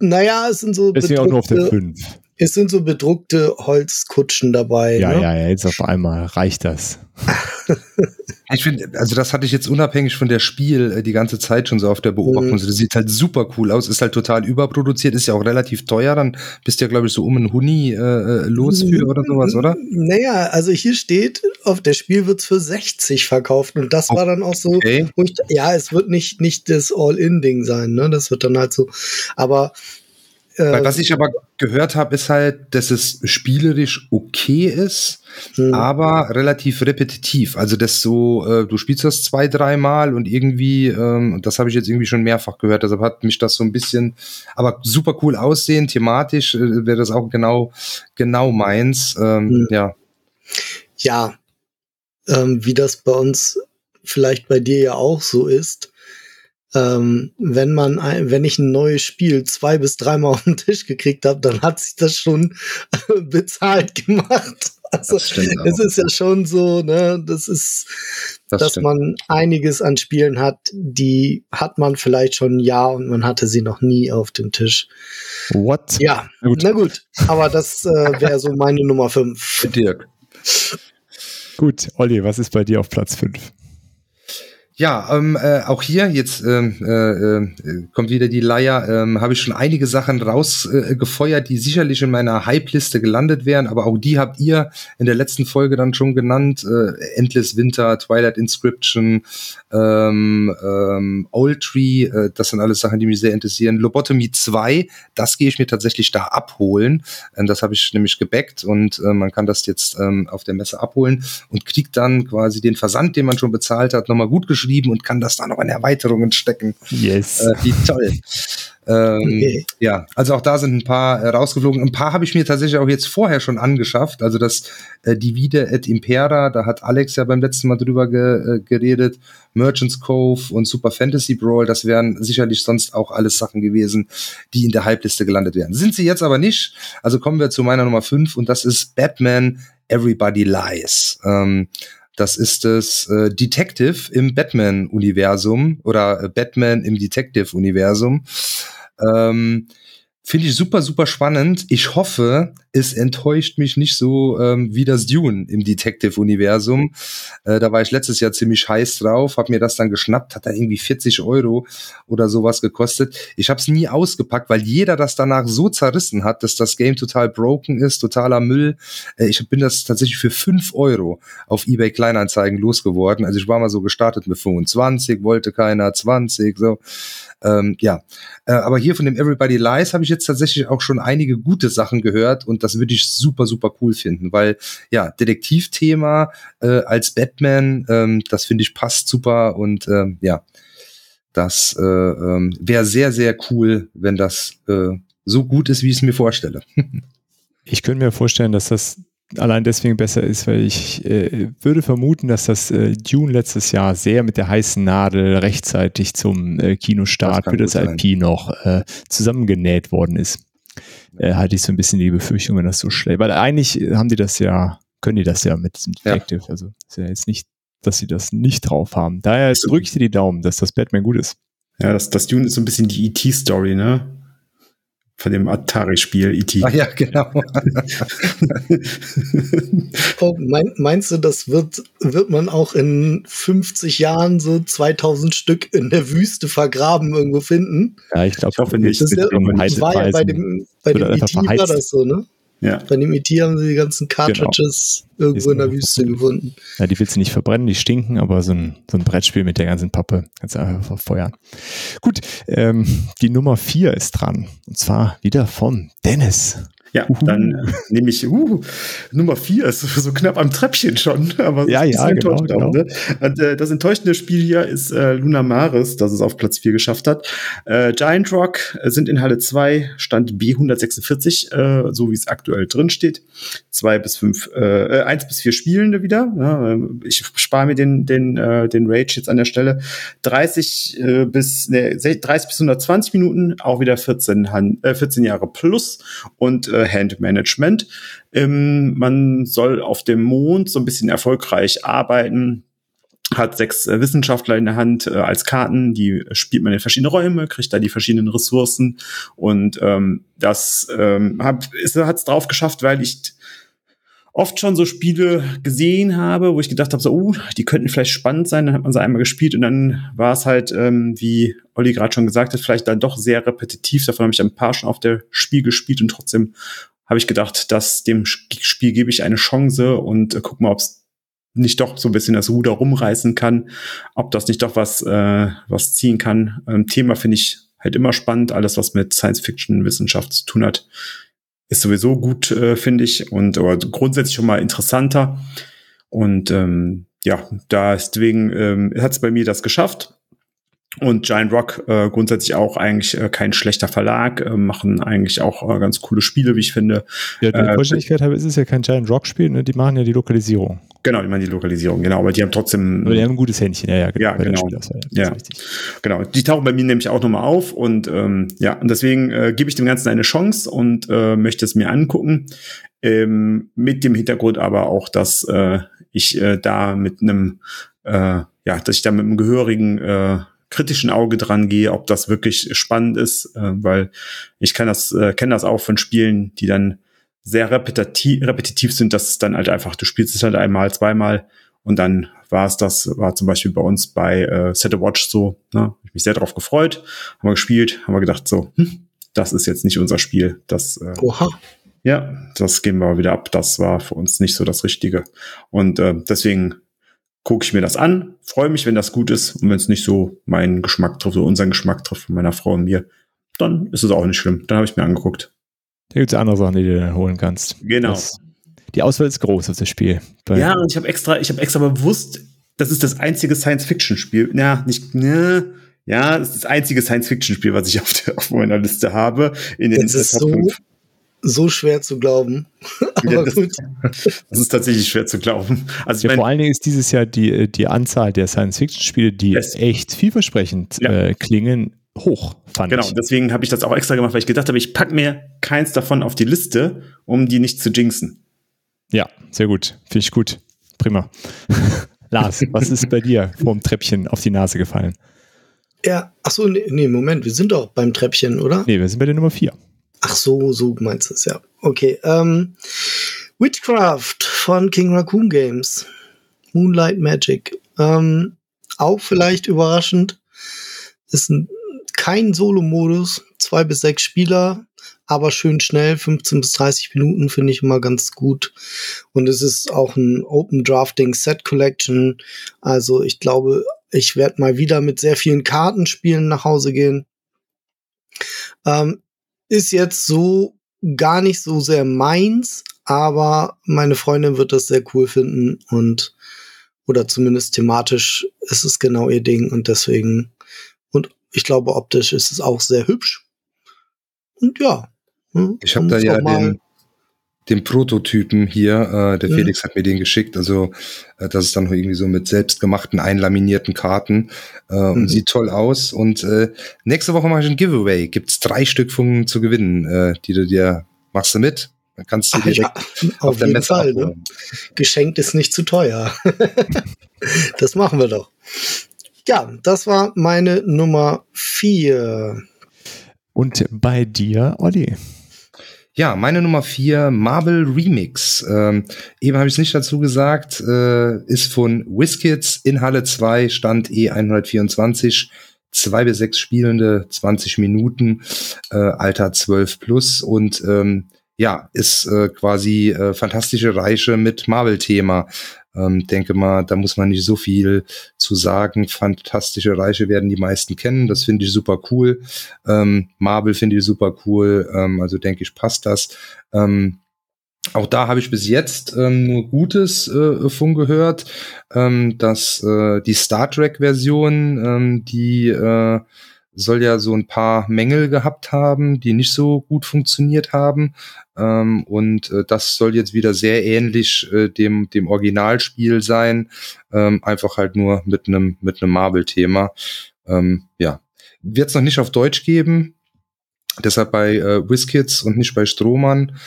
C: Naja, es sind so.
A: Deswegen auch nur auf der 5.
C: Es sind so bedruckte Holzkutschen dabei.
A: Ja,
C: ne?
A: ja, ja, jetzt auf einmal reicht das. [laughs]
D: ich finde, also das hatte ich jetzt unabhängig von der Spiel äh, die ganze Zeit schon so auf der Beobachtung. Mhm. Das sieht halt super cool aus, ist halt total überproduziert, ist ja auch relativ teuer. Dann bist du ja, glaube ich, so um einen Huni äh, äh los für oder sowas, oder?
C: Naja, also hier steht, auf der Spiel wird's für 60 verkauft und das war dann auch so, okay. ich, ja, es wird nicht, nicht das All-In-Ding sein, ne? Das wird dann halt so, aber
D: äh, was ich aber gehört habe, ist halt, dass es spielerisch okay ist, hm. aber relativ repetitiv. Also das so, äh, du spielst das zwei, dreimal und irgendwie, ähm, das habe ich jetzt irgendwie schon mehrfach gehört, deshalb hat mich das so ein bisschen, aber super cool aussehen, thematisch äh, wäre das auch genau, genau meins. Ähm, hm. Ja.
C: Ja, ähm, wie das bei uns vielleicht bei dir ja auch so ist ähm, wenn man, ein, wenn ich ein neues Spiel zwei bis dreimal [laughs] auf den Tisch gekriegt habe, dann hat sich das schon bezahlt gemacht. [laughs] Also es ist ja schon so, ne, das ist, das dass stimmt. man einiges an Spielen hat, die hat man vielleicht schon ein Jahr und man hatte sie noch nie auf dem Tisch.
A: What?
C: Ja, gut. na gut. Aber das äh, wäre so meine Nummer 5.
D: Dirk.
A: Gut, Olli, was ist bei dir auf Platz 5?
D: Ja, ähm, äh, auch hier, jetzt ähm, äh, äh, kommt wieder die Leier, ähm, habe ich schon einige Sachen rausgefeuert, äh, die sicherlich in meiner Hype-Liste gelandet wären, aber auch die habt ihr in der letzten Folge dann schon genannt. Äh, Endless Winter, Twilight Inscription, ähm, ähm, Old Tree, äh, das sind alles Sachen, die mich sehr interessieren. Lobotomy 2, das gehe ich mir tatsächlich da abholen. Ähm, das habe ich nämlich gebackt und man kann das jetzt ähm, auf der Messe abholen und kriegt dann quasi den Versand, den man schon bezahlt hat, nochmal gut geschrieben geschrieben und kann das dann noch in Erweiterungen stecken.
A: Yes.
D: Äh, wie toll. Ähm, okay. Ja, also auch da sind ein paar äh, rausgeflogen. Ein paar habe ich mir tatsächlich auch jetzt vorher schon angeschafft. Also das äh, Divide et Impera, da hat Alex ja beim letzten Mal drüber ge, äh, geredet. Merchants Cove und Super Fantasy Brawl, das wären sicherlich sonst auch alles Sachen gewesen, die in der Hype-Liste gelandet wären. Sind sie jetzt aber nicht. Also kommen wir zu meiner Nummer 5 und das ist Batman Everybody Lies. Ähm, das ist das äh, Detective im Batman-Universum oder äh, Batman im Detective-Universum. Ähm, Finde ich super, super spannend. Ich hoffe, es enttäuscht mich nicht so ähm, wie das Dune im Detective-Universum. Äh, da war ich letztes Jahr ziemlich heiß drauf, habe mir das dann geschnappt, hat da irgendwie 40 Euro oder sowas gekostet. Ich habe es nie ausgepackt, weil jeder das danach so zerrissen hat, dass das Game total broken ist, totaler Müll. Äh, ich bin das tatsächlich für 5 Euro auf eBay Kleinanzeigen losgeworden. Also ich war mal so gestartet mit 25, wollte keiner, 20, so. Ähm, ja, äh, aber hier von dem Everybody Lies habe ich jetzt tatsächlich auch schon einige gute Sachen gehört und das würde ich super, super cool finden, weil ja, Detektivthema äh, als Batman, ähm, das finde ich passt super und ähm, ja, das äh, ähm, wäre sehr, sehr cool, wenn das äh, so gut ist, wie ich es mir vorstelle. [laughs]
A: ich könnte mir vorstellen, dass das allein deswegen besser ist, weil ich äh, würde vermuten, dass das äh, Dune letztes Jahr sehr mit der heißen Nadel rechtzeitig zum äh, Kinostart für das IP sein. noch äh, zusammengenäht worden ist. Äh, hatte ich so ein bisschen die Befürchtung, wenn das so schlecht, weil eigentlich haben die das ja, können die das ja mit diesem Detective, ja. also ist ja jetzt nicht, dass sie das nicht drauf haben. Daher drücke ich dir die Daumen, dass das Batman gut ist.
B: Ja, das, das Dune ist so ein bisschen die ET-Story, ne? Von dem Atari-Spiel E.T.
D: Ah ja, genau. [laughs]
C: oh, mein, meinst du, das wird, wird man auch in 50 Jahren so 2000 Stück in der Wüste vergraben irgendwo finden?
A: Ja, ich glaube, ich hoffe nicht. Das,
C: das war ja bei dem, bei dem E.T. war das so, ne? Ja. Bei dem ET haben sie die ganzen genau. Cartridges genau. irgendwo in der Wüste gefunden.
A: Ja, die willst du nicht verbrennen, die stinken, aber so ein, so ein Brettspiel mit der ganzen Pappe kannst du einfach verfeuern. Gut, ähm, die Nummer vier ist dran. Und zwar wieder von Dennis.
B: Ja, Uhu. dann äh, nehme ich uh, Nummer vier, ist [laughs] so knapp am Treppchen schon. [laughs] Aber
A: ja, ja, genau, genau.
B: ne? Und, äh, das enttäuschende Spiel hier ist äh, Luna Maris, das es auf Platz vier geschafft hat. Äh, Giant Rock äh, sind in Halle 2, Stand B146, äh, so wie es aktuell drin steht. Zwei bis fünf, äh, eins bis vier Spielende wieder. Ja, äh, ich spare mir den, den, äh, den Rage jetzt an der Stelle. 30 äh, bis, ne, 30 bis 120 Minuten, auch wieder 14, Han äh, 14 Jahre plus und äh, Handmanagement. Ähm, man soll auf dem Mond so ein bisschen erfolgreich arbeiten hat sechs äh, Wissenschaftler in der Hand äh, als Karten, die spielt man in verschiedene Räume, kriegt da die verschiedenen Ressourcen und ähm, das ähm, hat es drauf geschafft, weil ich oft schon so Spiele gesehen habe, wo ich gedacht habe, so, uh, die könnten vielleicht spannend sein. Dann hat man sie einmal gespielt und dann war es halt, ähm, wie Olli gerade schon gesagt hat, vielleicht dann doch sehr repetitiv. Davon habe ich ein paar schon auf der Spiel gespielt und trotzdem habe ich gedacht, dass dem Spiel gebe ich eine Chance und äh, guck mal, ob es nicht doch so ein bisschen das Ruder rumreißen kann, ob das nicht doch was, äh, was ziehen kann. Ähm, Thema finde ich halt immer spannend, alles was mit Science-Fiction-Wissenschaft zu tun hat ist sowieso gut, äh, finde ich, und aber grundsätzlich schon mal interessanter. Und ähm, ja, deswegen ähm, hat es bei mir das geschafft. Und Giant Rock äh, grundsätzlich auch eigentlich äh, kein schlechter Verlag, äh, machen eigentlich auch äh, ganz coole Spiele, wie ich finde.
A: Ja, die äh, Vollständigkeit ist es ja kein Giant Rock Spiel, ne? die machen ja die Lokalisierung.
B: Genau, die machen die Lokalisierung, genau, aber die haben trotzdem.
A: Aber die haben ein gutes Händchen, ja, ja,
B: genau. Ja, genau. Ja, genau. Die tauchen bei mir nämlich auch nochmal auf und ähm, ja, und deswegen äh, gebe ich dem Ganzen eine Chance und äh, möchte es mir angucken. Ähm, mit dem Hintergrund aber auch, dass äh, ich äh, da mit einem, äh, ja, dass ich da mit einem gehörigen äh, kritischen Auge dran gehe, ob das wirklich spannend ist, äh, weil ich kann das, äh, kenne das auch von Spielen, die dann sehr repetitiv, repetitiv sind, dass es dann halt einfach, du spielst es halt einmal, zweimal und dann war es das, war zum Beispiel bei uns bei äh, Set a Watch so, ne, ich mich sehr darauf gefreut, haben wir gespielt, haben wir gedacht so, hm, das ist jetzt nicht unser Spiel, das äh, Oha. Ja, das geben wir wieder ab. Das war für uns nicht so das Richtige. Und äh, deswegen gucke ich mir das an, freue mich, wenn das gut ist und wenn es nicht so meinen Geschmack trifft oder unseren Geschmack trifft von meiner Frau und mir, dann ist es auch nicht schlimm. Dann habe ich mir angeguckt.
A: Da gibt es andere Sachen, die du dann holen kannst.
B: Genau. Das,
A: die Auswahl ist groß auf das Spiel.
B: Ja, und ich habe extra, ich habe extra bewusst, das ist das einzige Science-Fiction-Spiel. Ja, nicht, ne, ja, das ist das einzige Science-Fiction-Spiel, was ich auf, der, auf meiner Liste habe. In den
C: Top so, 5 so schwer zu glauben. [laughs]
B: Aber ja, das, gut. [laughs] Das ist tatsächlich schwer zu glauben.
A: Also ja, mein, vor allen Dingen ist dieses Jahr die, die Anzahl der Science-Fiction-Spiele, die yes. echt vielversprechend ja. äh, klingen, hoch,
B: fand genau, ich. Genau, deswegen habe ich das auch extra gemacht, weil ich gedacht habe, ich packe mir keins davon auf die Liste, um die nicht zu jinxen.
A: Ja, sehr gut. Finde ich gut. Prima. [laughs] Lars, was ist bei dir vom Treppchen auf die Nase gefallen?
C: Ja, ach so, nee, nee, Moment, wir sind doch beim Treppchen, oder?
A: Nee, wir sind bei der Nummer 4.
C: Ach so, so meinst du es, ja. Okay. Ähm, Witchcraft von King Raccoon Games. Moonlight Magic. Ähm, auch vielleicht überraschend. Ist ein, kein Solo-Modus. Zwei bis sechs Spieler, aber schön schnell. 15 bis 30 Minuten finde ich immer ganz gut. Und es ist auch ein Open Drafting Set Collection. Also ich glaube, ich werde mal wieder mit sehr vielen Kartenspielen nach Hause gehen. Ähm, ist jetzt so gar nicht so sehr meins, aber meine Freundin wird das sehr cool finden und oder zumindest thematisch ist es genau ihr Ding und deswegen und ich glaube optisch ist es auch sehr hübsch und ja.
D: Hm, ich habe da ja den, den Prototypen hier, äh, der mhm. Felix hat mir den geschickt, also äh, das ist dann irgendwie so mit selbstgemachten, einlaminierten Karten äh, mhm. und sieht toll aus. Und äh, nächste Woche mache ich ein Giveaway. Gibt's drei Stück von zu gewinnen, äh, die du dir machst du mit. Dann kannst du direkt
C: Ach ja, auf, auf jeden Fall. Ne? Geschenkt ist nicht zu teuer. [laughs] das machen wir doch. Ja, das war meine Nummer vier.
A: Und bei dir, Olli?
D: Ja, meine Nummer vier, Marvel Remix. Ähm, eben habe ich es nicht dazu gesagt, äh, ist von WizKids in Halle 2, Stand E124, zwei bis sechs Spielende, 20 Minuten, äh, Alter 12 plus und ähm, ja, ist äh, quasi äh, fantastische Reiche mit Marvel-Thema. Ähm, denke mal, da muss man nicht so viel zu sagen. Fantastische Reiche werden die meisten kennen. Das finde ich super cool. Ähm, Marvel finde ich super cool. Ähm, also denke ich, passt das. Ähm, auch da habe ich bis jetzt ähm, nur Gutes äh, von gehört, ähm, dass äh, die Star Trek-Version, ähm, die äh, soll ja so ein paar Mängel gehabt haben, die nicht so gut funktioniert haben. Ähm, und äh, das soll jetzt wieder sehr ähnlich äh, dem, dem Originalspiel sein. Ähm, einfach halt nur mit einem mit Marvel-Thema. Ähm, ja. Wird es noch nicht auf Deutsch geben. Deshalb bei äh, WizKids und nicht bei Strohmann.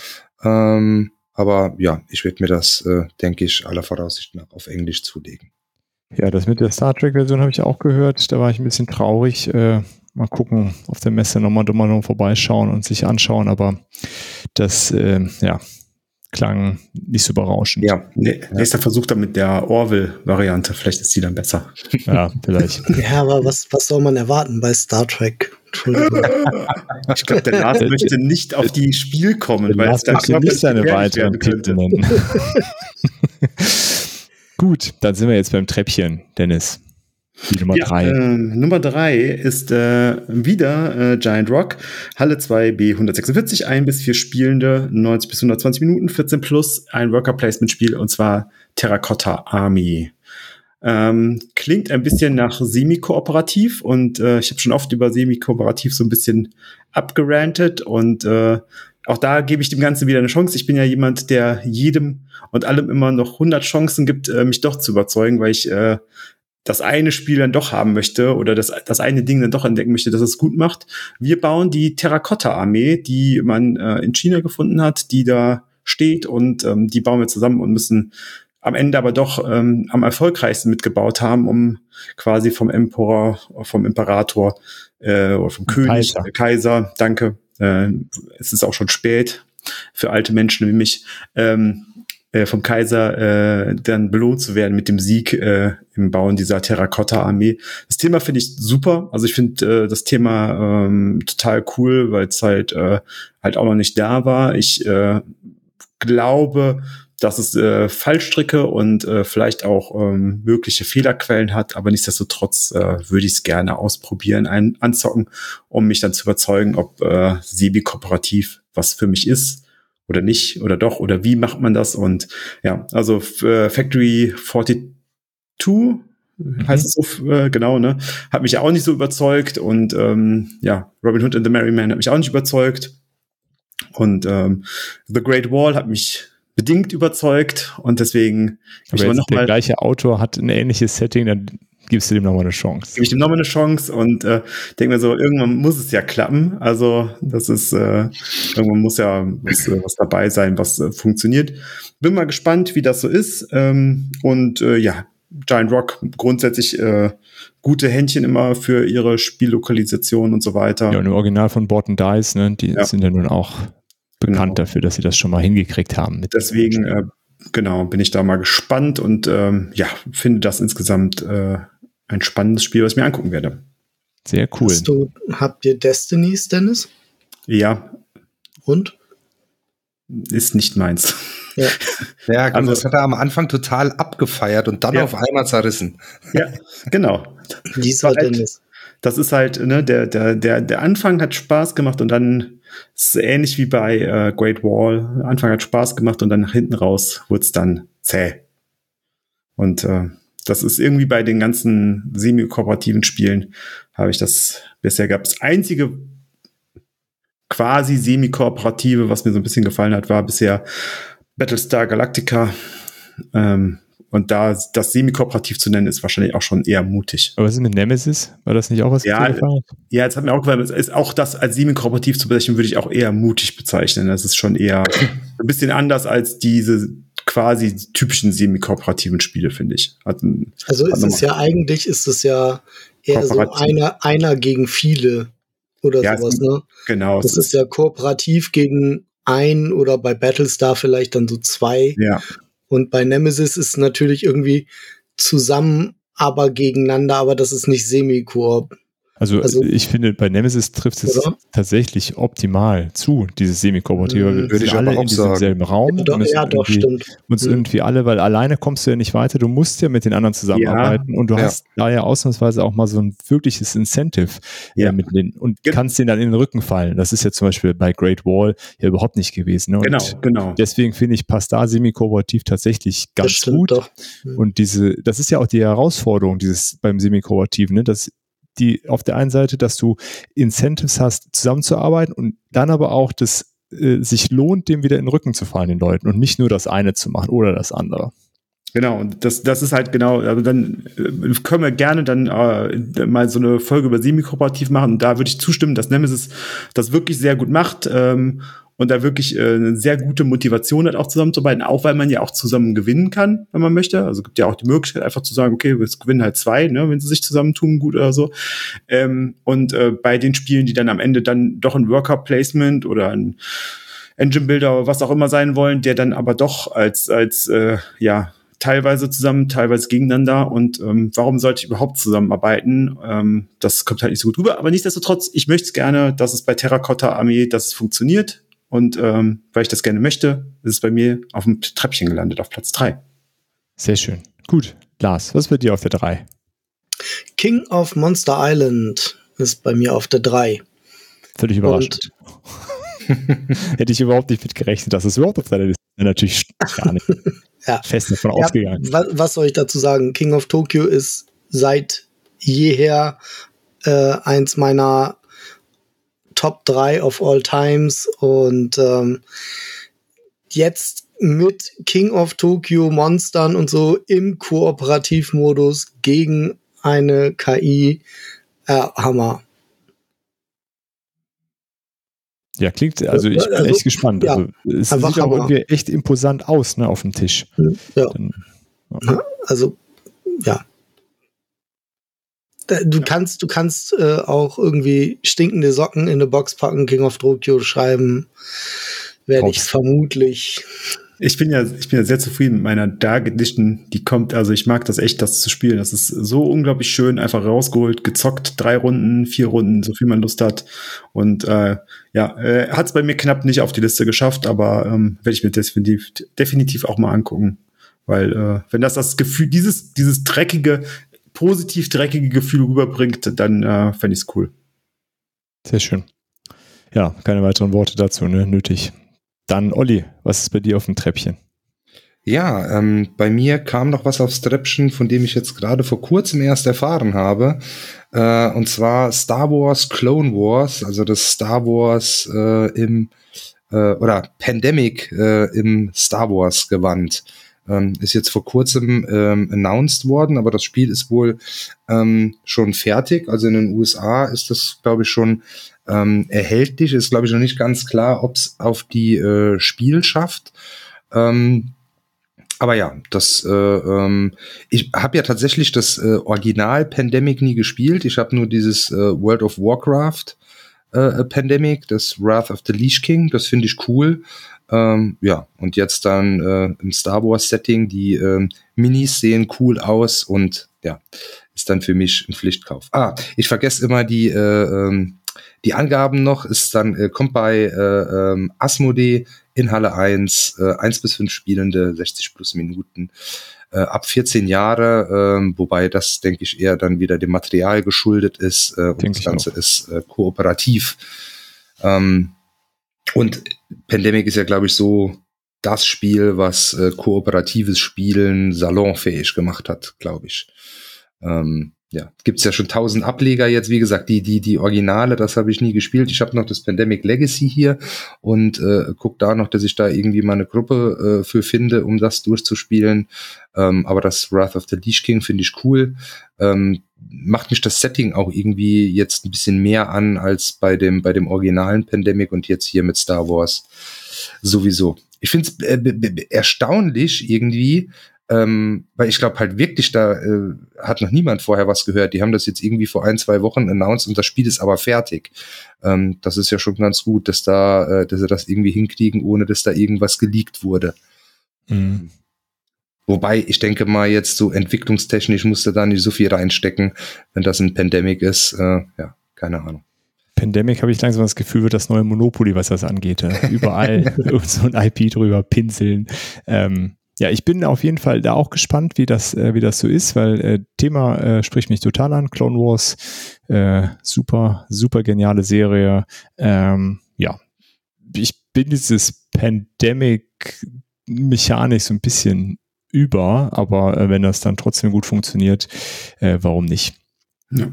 D: Ähm, aber ja, ich werde mir das, äh, denke ich, aller Voraussicht nach auf Englisch zulegen.
A: Ja, das mit der Star Trek-Version habe ich auch gehört. Da war ich ein bisschen traurig. Äh, mal gucken, auf der Messe nochmal mal noch vorbeischauen und sich anschauen. Aber das, äh, ja, klang nicht so berauschend.
B: Ja, nee, nächster Versuch dann mit der Orville-Variante. Vielleicht ist die dann besser.
A: Ja, vielleicht. [laughs]
C: ja, aber was, was soll man erwarten bei Star Trek?
B: ich glaube, der Lars möchte nicht auf die Spiel kommen, weil es dann
A: nicht seine weiteren Titel nennen. [laughs] Gut, dann sind wir jetzt beim Treppchen, Dennis. Die Nummer 3. Ja,
B: äh, Nummer 3 ist äh, wieder äh, Giant Rock, Halle 2 B146, ein bis vier Spielende, 90 bis 120 Minuten, 14 plus, ein Worker Placement Spiel und zwar Terracotta Army. Ähm, klingt ein bisschen nach semi-kooperativ und äh, ich habe schon oft über semi-kooperativ so ein bisschen abgerantet und äh, auch da gebe ich dem Ganzen wieder eine Chance. Ich bin ja jemand, der jedem und allem immer noch 100 Chancen gibt, äh, mich doch zu überzeugen, weil ich äh, das eine Spiel dann doch haben möchte oder das, das eine Ding dann doch entdecken möchte, dass es gut macht. Wir bauen die Terrakotta-Armee, die man äh, in China gefunden hat, die da steht und ähm, die bauen wir zusammen und müssen am Ende aber doch ähm, am erfolgreichsten mitgebaut haben, um quasi vom Emperor, vom Imperator äh, oder vom König, Kaiser, Kaiser danke, äh, es ist auch schon spät für alte Menschen wie mich, ähm, äh, vom Kaiser äh, dann belohnt zu werden mit dem Sieg äh, im Bauen dieser Terrakotta-Armee. Das Thema finde ich super. Also ich finde äh, das Thema ähm, total cool, weil es halt äh, halt auch noch nicht da war. Ich äh, glaube, dass es äh, Fallstricke und äh, vielleicht auch ähm, mögliche Fehlerquellen hat, aber nichtsdestotrotz äh, würde ich es gerne ausprobieren, ein, anzocken, um mich dann zu überzeugen, ob äh, Sebi kooperativ was für mich ist oder nicht oder doch oder wie macht man das und ja, also äh, Factory 42 mhm. heißt es so äh, genau, ne? Hat mich auch nicht so überzeugt und ähm, ja, Robin Hood and the Merry Man hat mich auch nicht überzeugt und ähm, The Great Wall hat mich bedingt überzeugt und deswegen
A: Aber jetzt noch der mal, gleiche Autor hat ein ähnliches Setting, dann gibst du dem nochmal eine Chance.
B: Gebe ich dem nochmal eine Chance und äh, denke mir so, irgendwann muss es ja klappen. Also das ist, äh, irgendwann muss ja was, äh, was dabei sein, was äh, funktioniert. Bin mal gespannt, wie das so ist. Ähm, und äh, ja, Giant Rock grundsätzlich äh, gute Händchen immer für ihre Spiellokalisation und so weiter.
A: Ja, und im Original von Borton Dice, ne, die ja. sind ja nun auch bekannt genau. dafür, dass sie das schon mal hingekriegt haben.
B: Deswegen, äh, genau, bin ich da mal gespannt und ähm, ja, finde das insgesamt äh, ein spannendes Spiel, was ich mir angucken werde.
A: Sehr cool. Hast
C: du, habt ihr Destinies, Dennis?
B: Ja.
C: Und?
B: Ist nicht meins.
D: Ja, [laughs] ja also, das hat er am Anfang total abgefeiert und dann ja. auf einmal zerrissen.
B: Ja, genau.
C: Wie ist halt, Dennis?
B: Das ist halt, ne, der, der, der, der Anfang hat Spaß gemacht und dann ist ähnlich wie bei äh, Great Wall. Anfang hat Spaß gemacht und dann nach hinten raus wurde es dann zäh. Und äh, das ist irgendwie bei den ganzen semi-kooperativen Spielen, habe ich das bisher gab. Das einzige quasi semi-kooperative, was mir so ein bisschen gefallen hat, war bisher Battlestar Galactica. Ähm, und da das semi-kooperativ zu nennen, ist wahrscheinlich auch schon eher mutig.
A: Aber was ist mit Nemesis? War das nicht auch was?
B: Ja, ja jetzt hat mir auch gefallen, ist auch das als semi-kooperativ zu bezeichnen, würde ich auch eher mutig bezeichnen. Das ist schon eher [coughs] ein bisschen anders als diese quasi typischen semi-kooperativen Spiele, finde ich. Hat,
C: also ist es ja eigentlich, ist es ja eher so einer, einer gegen viele oder ja, sowas, ne?
B: Genau.
C: Das ist, ist ja kooperativ gegen ein oder bei Battlestar vielleicht dann so zwei.
B: Ja.
C: Und bei Nemesis ist natürlich irgendwie zusammen, aber gegeneinander, aber das ist nicht Semi-Koop.
A: Also, also, ich finde, bei Nemesis trifft es oder? tatsächlich optimal zu, dieses Semi-Kooperative.
D: Mhm, Würde ich alle in diesem
A: selben Raum.
C: Ja, doch, ja, doch stimmt.
A: Uns mhm. irgendwie alle, weil alleine kommst du ja nicht weiter. Du musst ja mit den anderen zusammenarbeiten ja. und du ja. hast da ja ausnahmsweise auch mal so ein wirkliches Incentive äh, ja. mit denen und Ge kannst denen dann in den Rücken fallen. Das ist ja zum Beispiel bei Great Wall ja überhaupt nicht gewesen. Ne?
B: genau, genau.
A: Deswegen finde ich, passt da Semi-Kooperativ tatsächlich ganz gut. Doch. Mhm. Und diese, das ist ja auch die Herausforderung dieses beim Semi-Kooperativ, ne? dass die auf der einen Seite, dass du Incentives hast, zusammenzuarbeiten und dann aber auch das äh, sich lohnt, dem wieder in den Rücken zu fallen, den Leuten und nicht nur das eine zu machen oder das andere.
B: Genau, und das, das ist halt genau, also dann äh, können wir gerne dann äh, mal so eine Folge über Semi-Kooperativ machen. Und da würde ich zustimmen, dass Nemesis das wirklich sehr gut macht. Ähm, und da wirklich äh, eine sehr gute Motivation hat, auch zusammenzuarbeiten, auch weil man ja auch zusammen gewinnen kann, wenn man möchte. Also gibt ja auch die Möglichkeit, einfach zu sagen, okay, wir gewinnen halt zwei, ne, wenn sie sich zusammentun, gut oder so. Ähm, und äh, bei den Spielen, die dann am Ende dann doch ein Worker-Placement oder ein Engine Builder oder was auch immer sein wollen, der dann aber doch als, als äh, ja, teilweise zusammen, teilweise gegeneinander. Und ähm, warum sollte ich überhaupt zusammenarbeiten? Ähm, das kommt halt nicht so gut rüber. Aber nichtsdestotrotz, ich möchte gerne, dass es bei Terracotta Armee, dass es funktioniert. Und ähm, weil ich das gerne möchte, ist es bei mir auf dem Treppchen gelandet, auf Platz 3.
A: Sehr schön. Gut. Lars, was wird dir auf der 3?
C: King of Monster Island ist bei mir auf der 3.
A: Völlig überraschend. [laughs] Hätte ich überhaupt nicht mit gerechnet, dass es überhaupt auf deiner Liste ist. Natürlich gar nicht. [laughs]
C: ja.
A: Fest davon ja, ausgegangen.
C: Was, was, soll ich dazu sagen? King of Tokyo ist seit jeher äh, eins meiner Top 3 of all times und ähm, jetzt mit King of Tokyo Monstern und so im Kooperativmodus gegen eine KI äh, Hammer.
A: Ja, klingt, also ich bin also, echt gespannt. Ja, also, es sieht auch irgendwie echt imposant aus, ne, auf dem Tisch.
C: Ja. Dann, ja. Also, ja, du kannst, du kannst äh, auch irgendwie stinkende Socken in eine Box packen, King of Tokyo schreiben, werde ich vermutlich.
B: Ich bin ja, ich bin ja sehr zufrieden mit meiner Dark Edition, die kommt. Also ich mag das echt, das zu spielen. Das ist so unglaublich schön, einfach rausgeholt, gezockt, drei Runden, vier Runden, so viel man Lust hat. Und äh, ja, äh, hat es bei mir knapp nicht auf die Liste geschafft, aber ähm, werde ich mir definitiv, definitiv auch mal angucken. Weil äh, wenn das das Gefühl, dieses, dieses dreckige, positiv dreckige Gefühle rüberbringt, dann äh, fände ich es cool.
A: Sehr schön. Ja, keine weiteren Worte dazu, ne? Nötig. Dann, Olli, was ist bei dir auf dem Treppchen?
D: Ja, ähm, bei mir kam noch was aufs Treppchen, von dem ich jetzt gerade vor kurzem erst erfahren habe. Äh, und zwar Star Wars Clone Wars, also das Star Wars äh, im äh, oder Pandemic äh, im Star Wars Gewand. Ähm, ist jetzt vor kurzem ähm, announced worden, aber das Spiel ist wohl ähm, schon fertig. Also in den USA ist das, glaube ich, schon ähm, erhältlich. Ist, glaube ich, noch nicht ganz klar, ob es auf die äh, Spielschaft ähm, aber ja, das äh, ähm, ich habe ja tatsächlich das äh, Original Pandemic nie gespielt. Ich habe nur dieses äh, World of Warcraft äh, Pandemic, das Wrath of the Leash King. Das finde ich cool. Ähm, ja, und jetzt dann äh, im Star Wars-Setting, die ähm, Minis sehen cool aus und ja, ist dann für mich ein Pflichtkauf. Ah, ich vergesse immer die, äh, ähm, die Angaben noch, ist dann, äh, kommt bei äh, ähm, Asmodee in Halle 1, äh, 1 bis 5 Spielende, 60 plus Minuten. Äh, ab 14 Jahre, äh, wobei das, denke ich, eher dann wieder dem Material geschuldet ist äh, und das Ganze ist kooperativ. Ähm, und Pandemic ist ja, glaube ich, so das Spiel, was äh, kooperatives Spielen salonfähig gemacht hat, glaube ich. Ähm, ja, gibt's ja schon tausend Ableger jetzt. Wie gesagt, die die die Originale, das habe ich nie gespielt. Ich habe noch das Pandemic Legacy hier und äh, guck da noch, dass ich da irgendwie mal eine Gruppe äh, für finde, um das durchzuspielen. Ähm, aber das Wrath of the Leash King finde ich cool. Ähm, macht mich das Setting auch irgendwie jetzt ein bisschen mehr an als bei dem bei dem originalen Pandemic und jetzt hier mit Star Wars sowieso. Ich finde es äh, erstaunlich irgendwie, ähm, weil ich glaube halt wirklich, da äh, hat noch niemand vorher was gehört. Die haben das jetzt irgendwie vor ein, zwei Wochen announced und das Spiel ist aber fertig. Ähm, das ist ja schon ganz gut, dass da, äh, dass sie das irgendwie hinkriegen, ohne dass da irgendwas geleakt wurde.
A: Mhm.
D: Wobei, ich denke mal, jetzt so entwicklungstechnisch musste da nicht so viel reinstecken, wenn das ein Pandemic ist. Äh, ja, keine Ahnung.
A: Pandemic habe ich langsam das Gefühl, wird das neue Monopoly, was das angeht. Überall [laughs] [laughs] so ein IP drüber pinseln. Ähm, ja, ich bin auf jeden Fall da auch gespannt, wie das, äh, wie das so ist, weil äh, Thema äh, spricht mich total an. Clone Wars, äh, super, super geniale Serie. Ähm, ja, ich bin dieses Pandemic-Mechanik so ein bisschen über, aber äh, wenn das dann trotzdem gut funktioniert, äh, warum nicht?
B: Ja.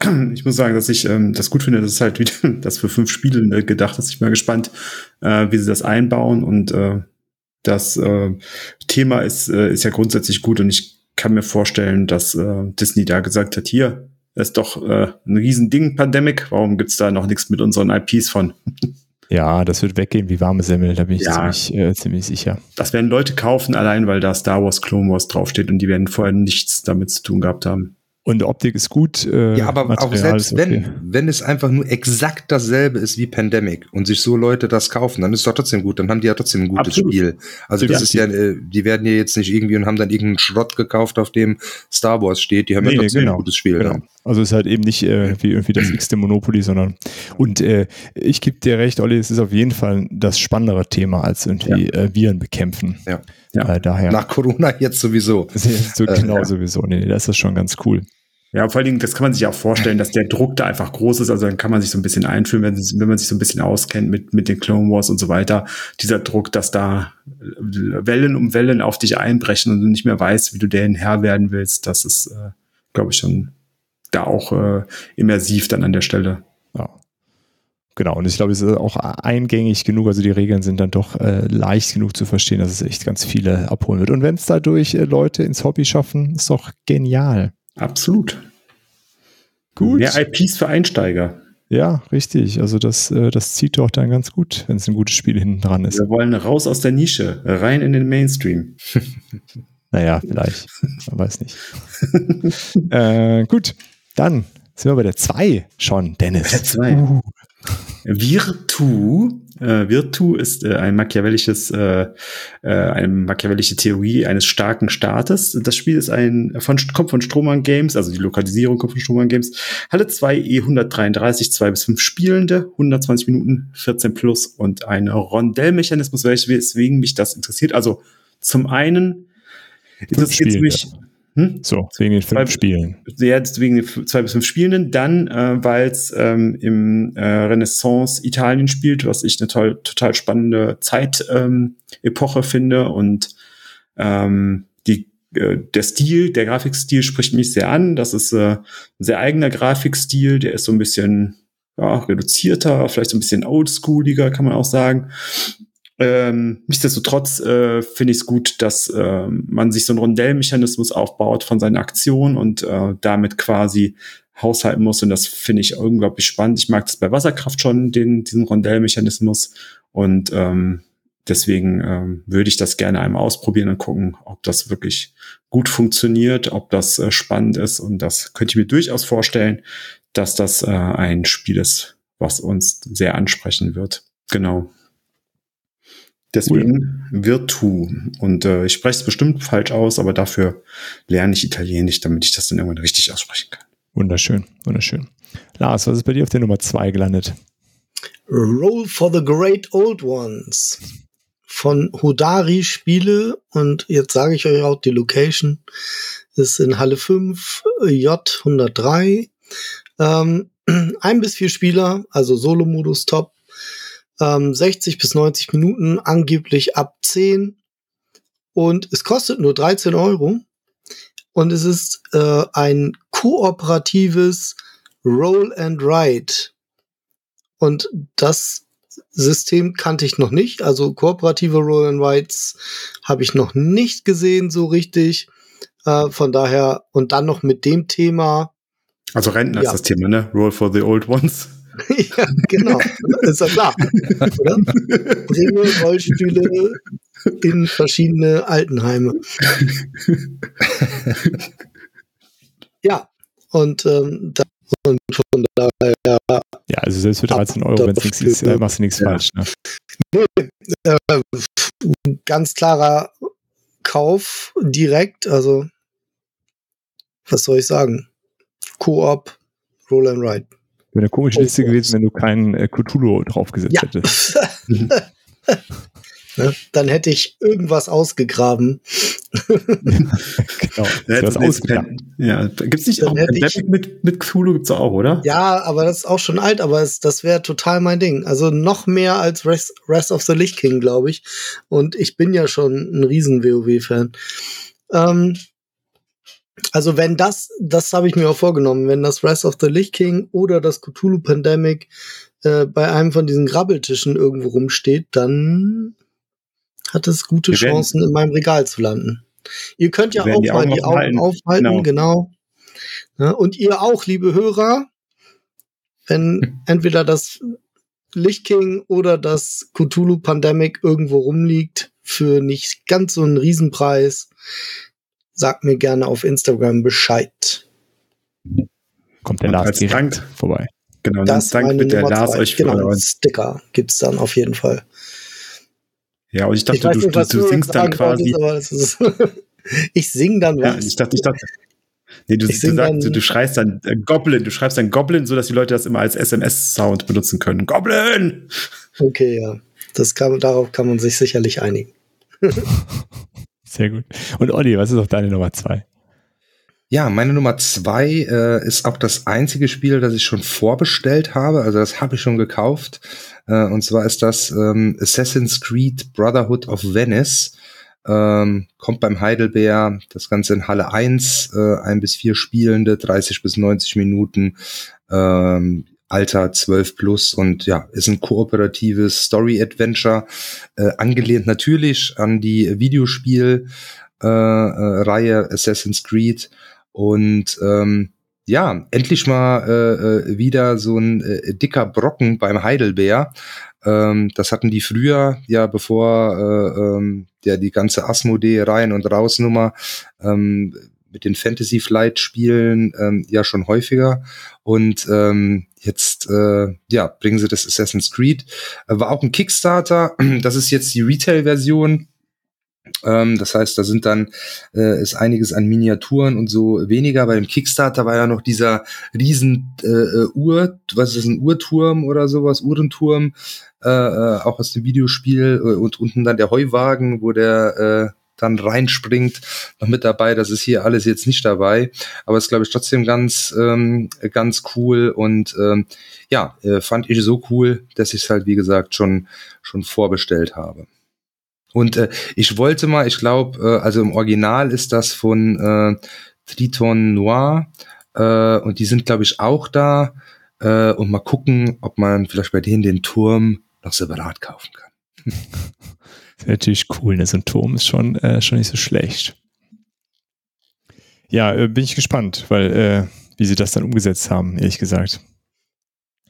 B: [clears throat] Ich muss sagen, dass ich ähm, das gut finde, das ist halt wieder [laughs] das für fünf Spiele gedacht ist. Ich bin mal gespannt, äh, wie sie das einbauen und äh, das äh, Thema ist, äh, ist ja grundsätzlich gut und ich kann mir vorstellen, dass äh, Disney da gesagt hat, hier ist doch äh, ein Riesending, Pandemic, warum gibt's da noch nichts mit unseren IPs von? [laughs]
A: Ja, das wird weggehen wie warme Semmel, da bin ich ja. ziemlich, äh, ziemlich sicher.
B: Das werden Leute kaufen, allein weil da Star Wars Clone Wars draufsteht und die werden vorher nichts damit zu tun gehabt haben.
A: Und Optik ist gut.
D: Äh, ja, aber Material auch selbst okay. wenn, wenn es einfach nur exakt dasselbe ist wie Pandemic und sich so Leute das kaufen, dann ist es doch trotzdem gut. Dann haben die ja trotzdem ein gutes Absolut. Spiel. Also das ja. ist ja, äh, die werden ja jetzt nicht irgendwie und haben dann irgendeinen Schrott gekauft, auf dem Star Wars steht. Die haben nee, ja trotzdem genau. ein gutes Spiel. Genau. Ja.
A: Also es ist halt eben nicht äh, wie irgendwie das x-te Monopoly, sondern und äh, ich gebe dir recht, Olli, es ist auf jeden Fall das spannendere Thema als irgendwie ja. äh, Viren bekämpfen.
D: Ja. ja. Äh, daher. Nach Corona jetzt sowieso. [laughs]
A: so, genau ja. sowieso. Nee, das ist schon ganz cool.
B: Ja, vor allen Dingen, das kann man sich auch vorstellen, dass der Druck da einfach groß ist. Also dann kann man sich so ein bisschen einfühlen, wenn, wenn man sich so ein bisschen auskennt mit, mit den Clone Wars und so weiter. Dieser Druck, dass da Wellen um Wellen auf dich einbrechen und du nicht mehr weißt, wie du denen Herr werden willst, das ist, äh, glaube ich, schon da auch äh, immersiv dann an der Stelle.
A: Ja. Genau, und ich glaube, es ist auch eingängig genug, also die Regeln sind dann doch äh, leicht genug zu verstehen, dass es echt ganz viele abholen wird. Und wenn es dadurch äh, Leute ins Hobby schaffen, ist doch genial.
B: Absolut. Gut. Mehr IPs für Einsteiger.
A: Ja, richtig. Also das, äh, das zieht doch dann ganz gut, wenn es ein gutes Spiel hinten dran ist.
B: Wir wollen raus aus der Nische, rein in den Mainstream. [laughs]
A: naja, vielleicht. Man weiß nicht. [laughs] äh, gut, dann sind wir bei der 2 schon, Dennis. Bei der 2. Uh.
B: Virtu äh, Virtu ist äh, ein machiavellisches, äh, äh, eine machiavellische Theorie eines starken Staates. Das Spiel ist ein von kommt von Strohmann Games, also die Lokalisierung kommt von Strohmann Games. Halle 2 E133, 2 bis 5 Spielende, 120 Minuten, 14 plus und ein Rondellmechanismus, weswegen mich das interessiert. Also zum einen
A: interessiert mich hm? So, wegen den fünf zwei, Spielen.
B: Ja, wegen den zwei bis fünf Spielenden. Dann, äh, weil es ähm, im äh, Renaissance Italien spielt, was ich eine toll, total spannende Zeit-Epoche ähm, finde. Und ähm, die, äh, der Stil, der Grafikstil spricht mich sehr an. Das ist äh, ein sehr eigener Grafikstil. Der ist so ein bisschen ja, reduzierter, vielleicht so ein bisschen oldschooliger, kann man auch sagen. Ähm, nichtsdestotrotz äh, finde ich es gut, dass äh, man sich so einen Rondellmechanismus aufbaut von seinen Aktionen und äh, damit quasi haushalten muss. Und das finde ich unglaublich spannend. Ich mag das bei Wasserkraft schon, den, diesen Rondellmechanismus. Und ähm, deswegen ähm, würde ich das gerne einmal ausprobieren und gucken, ob das wirklich gut funktioniert, ob das äh, spannend ist. Und das könnte ich mir durchaus vorstellen, dass das äh, ein Spiel ist, was uns sehr ansprechen wird. Genau. Deswegen cool. Virtu. Und äh, ich spreche es bestimmt falsch aus, aber dafür lerne ich Italienisch, damit ich das dann irgendwann richtig aussprechen kann.
A: Wunderschön, wunderschön. Lars, was ist bei dir auf der Nummer zwei gelandet?
C: Roll for the Great Old Ones von Hodari Spiele und jetzt sage ich euch auch die Location ist in Halle 5 J103 ähm, [clears throat] ein bis vier Spieler also Solo-Modus top ähm, 60 bis 90 Minuten, angeblich ab 10. Und es kostet nur 13 Euro. Und es ist äh, ein kooperatives Roll and Ride. Und das System kannte ich noch nicht. Also kooperative Roll and Rides habe ich noch nicht gesehen so richtig. Äh, von daher und dann noch mit dem Thema.
B: Also Rentner ja. ist das Thema, ne? Roll for the Old Ones. [laughs]
C: ja, genau. Ist ja klar. Oder? Bringe Rollstühle in verschiedene Altenheime. [laughs] ja, und, ähm, da, und von daher.
A: Ja, also selbst für 13 Euro, wenn es nichts ist, äh, machst du nichts ja. falsch. Ne?
C: Nee, äh, ganz klarer Kauf direkt, also was soll ich sagen? Koop, Roll and Ride.
A: Wäre eine komische Liste gewesen, wenn du keinen äh, Cthulhu draufgesetzt ja. hättest. [laughs]
C: ne? Dann hätte ich irgendwas ausgegraben. [laughs]
B: genau. Ja, was ausgegraben. Ja, gibt es nicht Dann auch Pandemic mit, mit Cthulhu gibt's auch, oder?
C: Ja, aber das ist auch schon alt, aber es, das wäre total mein Ding. Also noch mehr als Rest, Rest of the Lich King, glaube ich. Und ich bin ja schon ein riesen WoW-Fan. Ähm, also wenn das, das habe ich mir auch vorgenommen, wenn das Rise of the Lich King oder das Cthulhu Pandemic äh, bei einem von diesen Grabbeltischen irgendwo rumsteht, dann hat es gute Wir Chancen, in meinem Regal zu landen. Ihr könnt ja auch die mal die Augen aufhalten, genau. genau. Ja, und ihr auch, liebe Hörer, wenn [laughs] entweder das Lich King oder das Cthulhu Pandemic irgendwo rumliegt für nicht ganz so einen Riesenpreis, sagt mir gerne auf Instagram Bescheid.
A: Kommt der Lars direkt Dank, vorbei.
B: Genau, das Dank wird der Lars euch
C: genau, einen Sticker gibt's dann auf jeden Fall.
B: Ja, und ich dachte, ich du, nicht, du, du singst dann quasi.
C: Ist, [laughs] ich sing dann
B: was. Ja, ich dachte, ich dachte. Nee, du, du, sagst, du, du schreist dann äh, Goblin, du schreibst dann Goblin, so dass die Leute das immer als SMS-Sound benutzen können. Goblin!
C: Okay, ja. Das kann, darauf kann man sich sicherlich einigen. [laughs]
A: Sehr gut. Und Olli, was ist auf deine Nummer zwei?
D: Ja, meine Nummer zwei äh, ist auch das einzige Spiel, das ich schon vorbestellt habe. Also das habe ich schon gekauft. Äh, und zwar ist das ähm, Assassin's Creed Brotherhood of Venice. Ähm, kommt beim Heidelbeer, das Ganze in Halle 1, äh, ein bis vier Spielende, 30 bis 90 Minuten. Ähm, Alter 12 plus und ja, ist ein kooperatives Story-Adventure, äh, angelehnt natürlich an die Videospiel äh, äh, Assassin's Creed und ähm, ja, endlich mal äh, äh, wieder so ein äh, dicker Brocken beim Heidelbeer. Ähm, das hatten die früher, ja, bevor äh, ähm, der die ganze Asmodee rein und raus Nummer ähm, mit den Fantasy Flight Spielen ähm, ja schon häufiger. Und ähm, jetzt äh, ja bringen sie das Assassin's Creed. Äh, war auch ein Kickstarter. [clears throat] Das ist jetzt die Retail Version ähm, das heißt, da sind dann äh, ist einiges an Miniaturen und so weniger. Bei dem Kickstarter war ja noch dieser riesen äh, äh Uhr, was ist das, ein Uhrturm oder sowas, Uhrenturm, äh, äh, auch aus dem Videospiel und unten dann der Heuwagen, wo der äh, dann reinspringt, noch mit dabei. Das ist hier alles jetzt nicht dabei, aber ist glaube ich trotzdem ganz ähm, ganz cool und ähm, ja äh, fand ich so cool, dass ich es halt wie gesagt schon schon vorbestellt habe. Und äh, ich wollte mal, ich glaube, äh, also im Original ist das von äh, Triton Noir äh, und die sind, glaube ich, auch da. Äh, und mal gucken, ob man vielleicht bei denen den Turm noch separat kaufen kann. [laughs]
A: wäre natürlich cool, ne? So ein Turm ist schon, äh, schon nicht so schlecht. Ja, äh, bin ich gespannt, weil äh, wie sie das dann umgesetzt haben, ehrlich gesagt.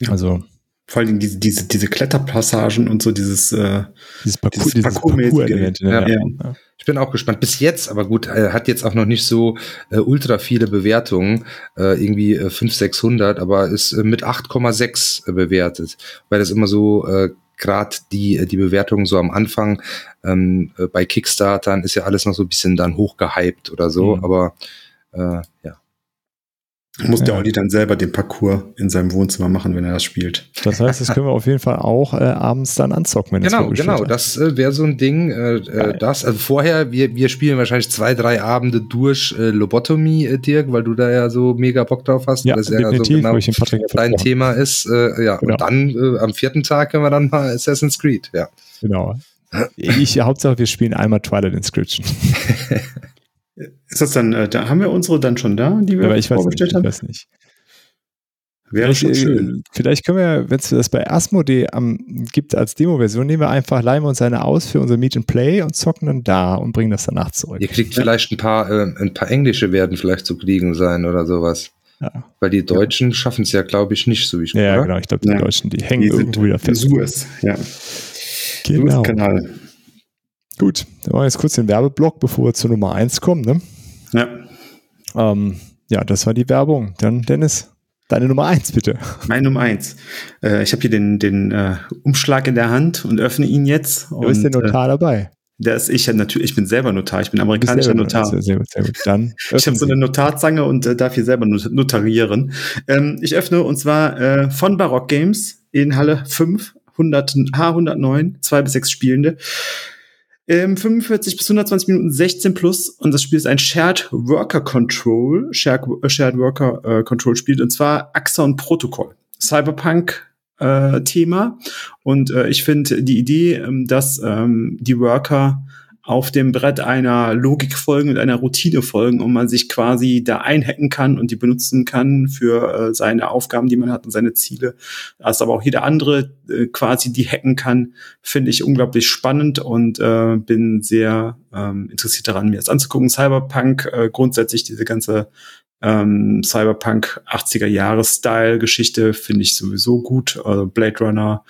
A: Also
B: vor allem diese, diese, diese Kletterpassagen und so dieses, äh,
A: dieses Parcours, dieses Parcours, Parcours ne?
D: ja. Ja. ja. Ich bin auch gespannt. Bis jetzt, aber gut, äh, hat jetzt auch noch nicht so äh, ultra viele Bewertungen, äh, irgendwie äh, 500, 600, aber ist äh, mit 8,6 äh, bewertet, weil das immer so äh, gerade die die Bewertungen so am Anfang ähm, äh, bei Kickstartern ist ja alles noch so ein bisschen dann hochgehypt oder so, mhm. aber äh, ja.
B: Muss ja. der Olli dann selber den Parcours in seinem Wohnzimmer machen, wenn er das spielt.
A: Das heißt, das können wir auf jeden Fall auch äh, abends dann anzocken, wenn
D: Genau, genau. Das äh, wäre so ein Ding. Äh, äh, das, also vorher, wir, wir spielen wahrscheinlich zwei, drei Abende durch äh, Lobotomie, äh, Dirk, weil du da ja so mega Bock drauf hast.
A: Ja, das ja so genau
D: dein Thema ist. Äh, ja, genau. und dann äh, am vierten Tag können wir dann mal Assassin's Creed, ja.
A: Genau. Ich, Hauptsache, wir spielen einmal Twilight Inscription. [laughs]
B: Ist das dann, äh, da haben wir unsere dann schon da, die wir
A: Aber ich vorgestellt nicht, haben? Ich weiß nicht.
B: Wäre schon schön.
A: Vielleicht können wir, wenn es das bei Asmodee am, gibt als Demo-Version, nehmen wir einfach, leihen wir uns eine aus für unser Meet and Play und zocken dann da und bringen das danach zurück.
D: Ihr kriegt ja. vielleicht ein paar, äh, ein paar englische werden vielleicht zu kriegen sein oder sowas. Ja. Weil die Deutschen ja. schaffen es ja, glaube ich, nicht so wie ich
A: Ja, oder? genau. Ich glaube, die Deutschen, die hängen die irgendwo wieder fest.
B: Suez, ja.
A: Genau. Suez-Kanal. Gut, dann machen wir jetzt kurz den Werbeblock, bevor wir zur Nummer 1 kommen. Ne?
B: Ja.
A: Ähm, ja, das war die Werbung. Dann, Dennis, deine Nummer 1, bitte.
B: Meine Nummer 1. Äh, ich habe hier den, den äh, Umschlag in der Hand und öffne ihn jetzt.
A: Du bist der Notar äh, dabei.
B: Der ist ich ja natürlich, ich bin selber Notar, ich bin amerikanischer Notar.
A: Sehr gut, sehr gut. Dann [laughs]
B: ich habe so eine Notarzange und äh, darf hier selber notarieren. Ähm, ich öffne und zwar äh, von Barock Games in Halle 5, 100, H109, zwei bis sechs Spielende. Ähm, 45 bis 120 Minuten 16 plus und das Spiel ist ein Shared Worker Control, Shared, Shared Worker äh, Control Spiel und zwar Axon Protocol. Cyberpunk äh, Thema. Und äh, ich finde die Idee, ähm, dass ähm, die Worker auf dem Brett einer Logik folgen und einer Routine folgen und man sich quasi da einhacken kann und die benutzen kann für äh, seine Aufgaben, die man hat und seine Ziele. Als aber auch jeder andere äh, quasi die hacken kann, finde ich unglaublich spannend und äh, bin sehr ähm, interessiert daran, mir das anzugucken. Cyberpunk, äh, grundsätzlich diese ganze ähm, Cyberpunk 80er Jahre Style Geschichte finde ich sowieso gut. Also Blade Runner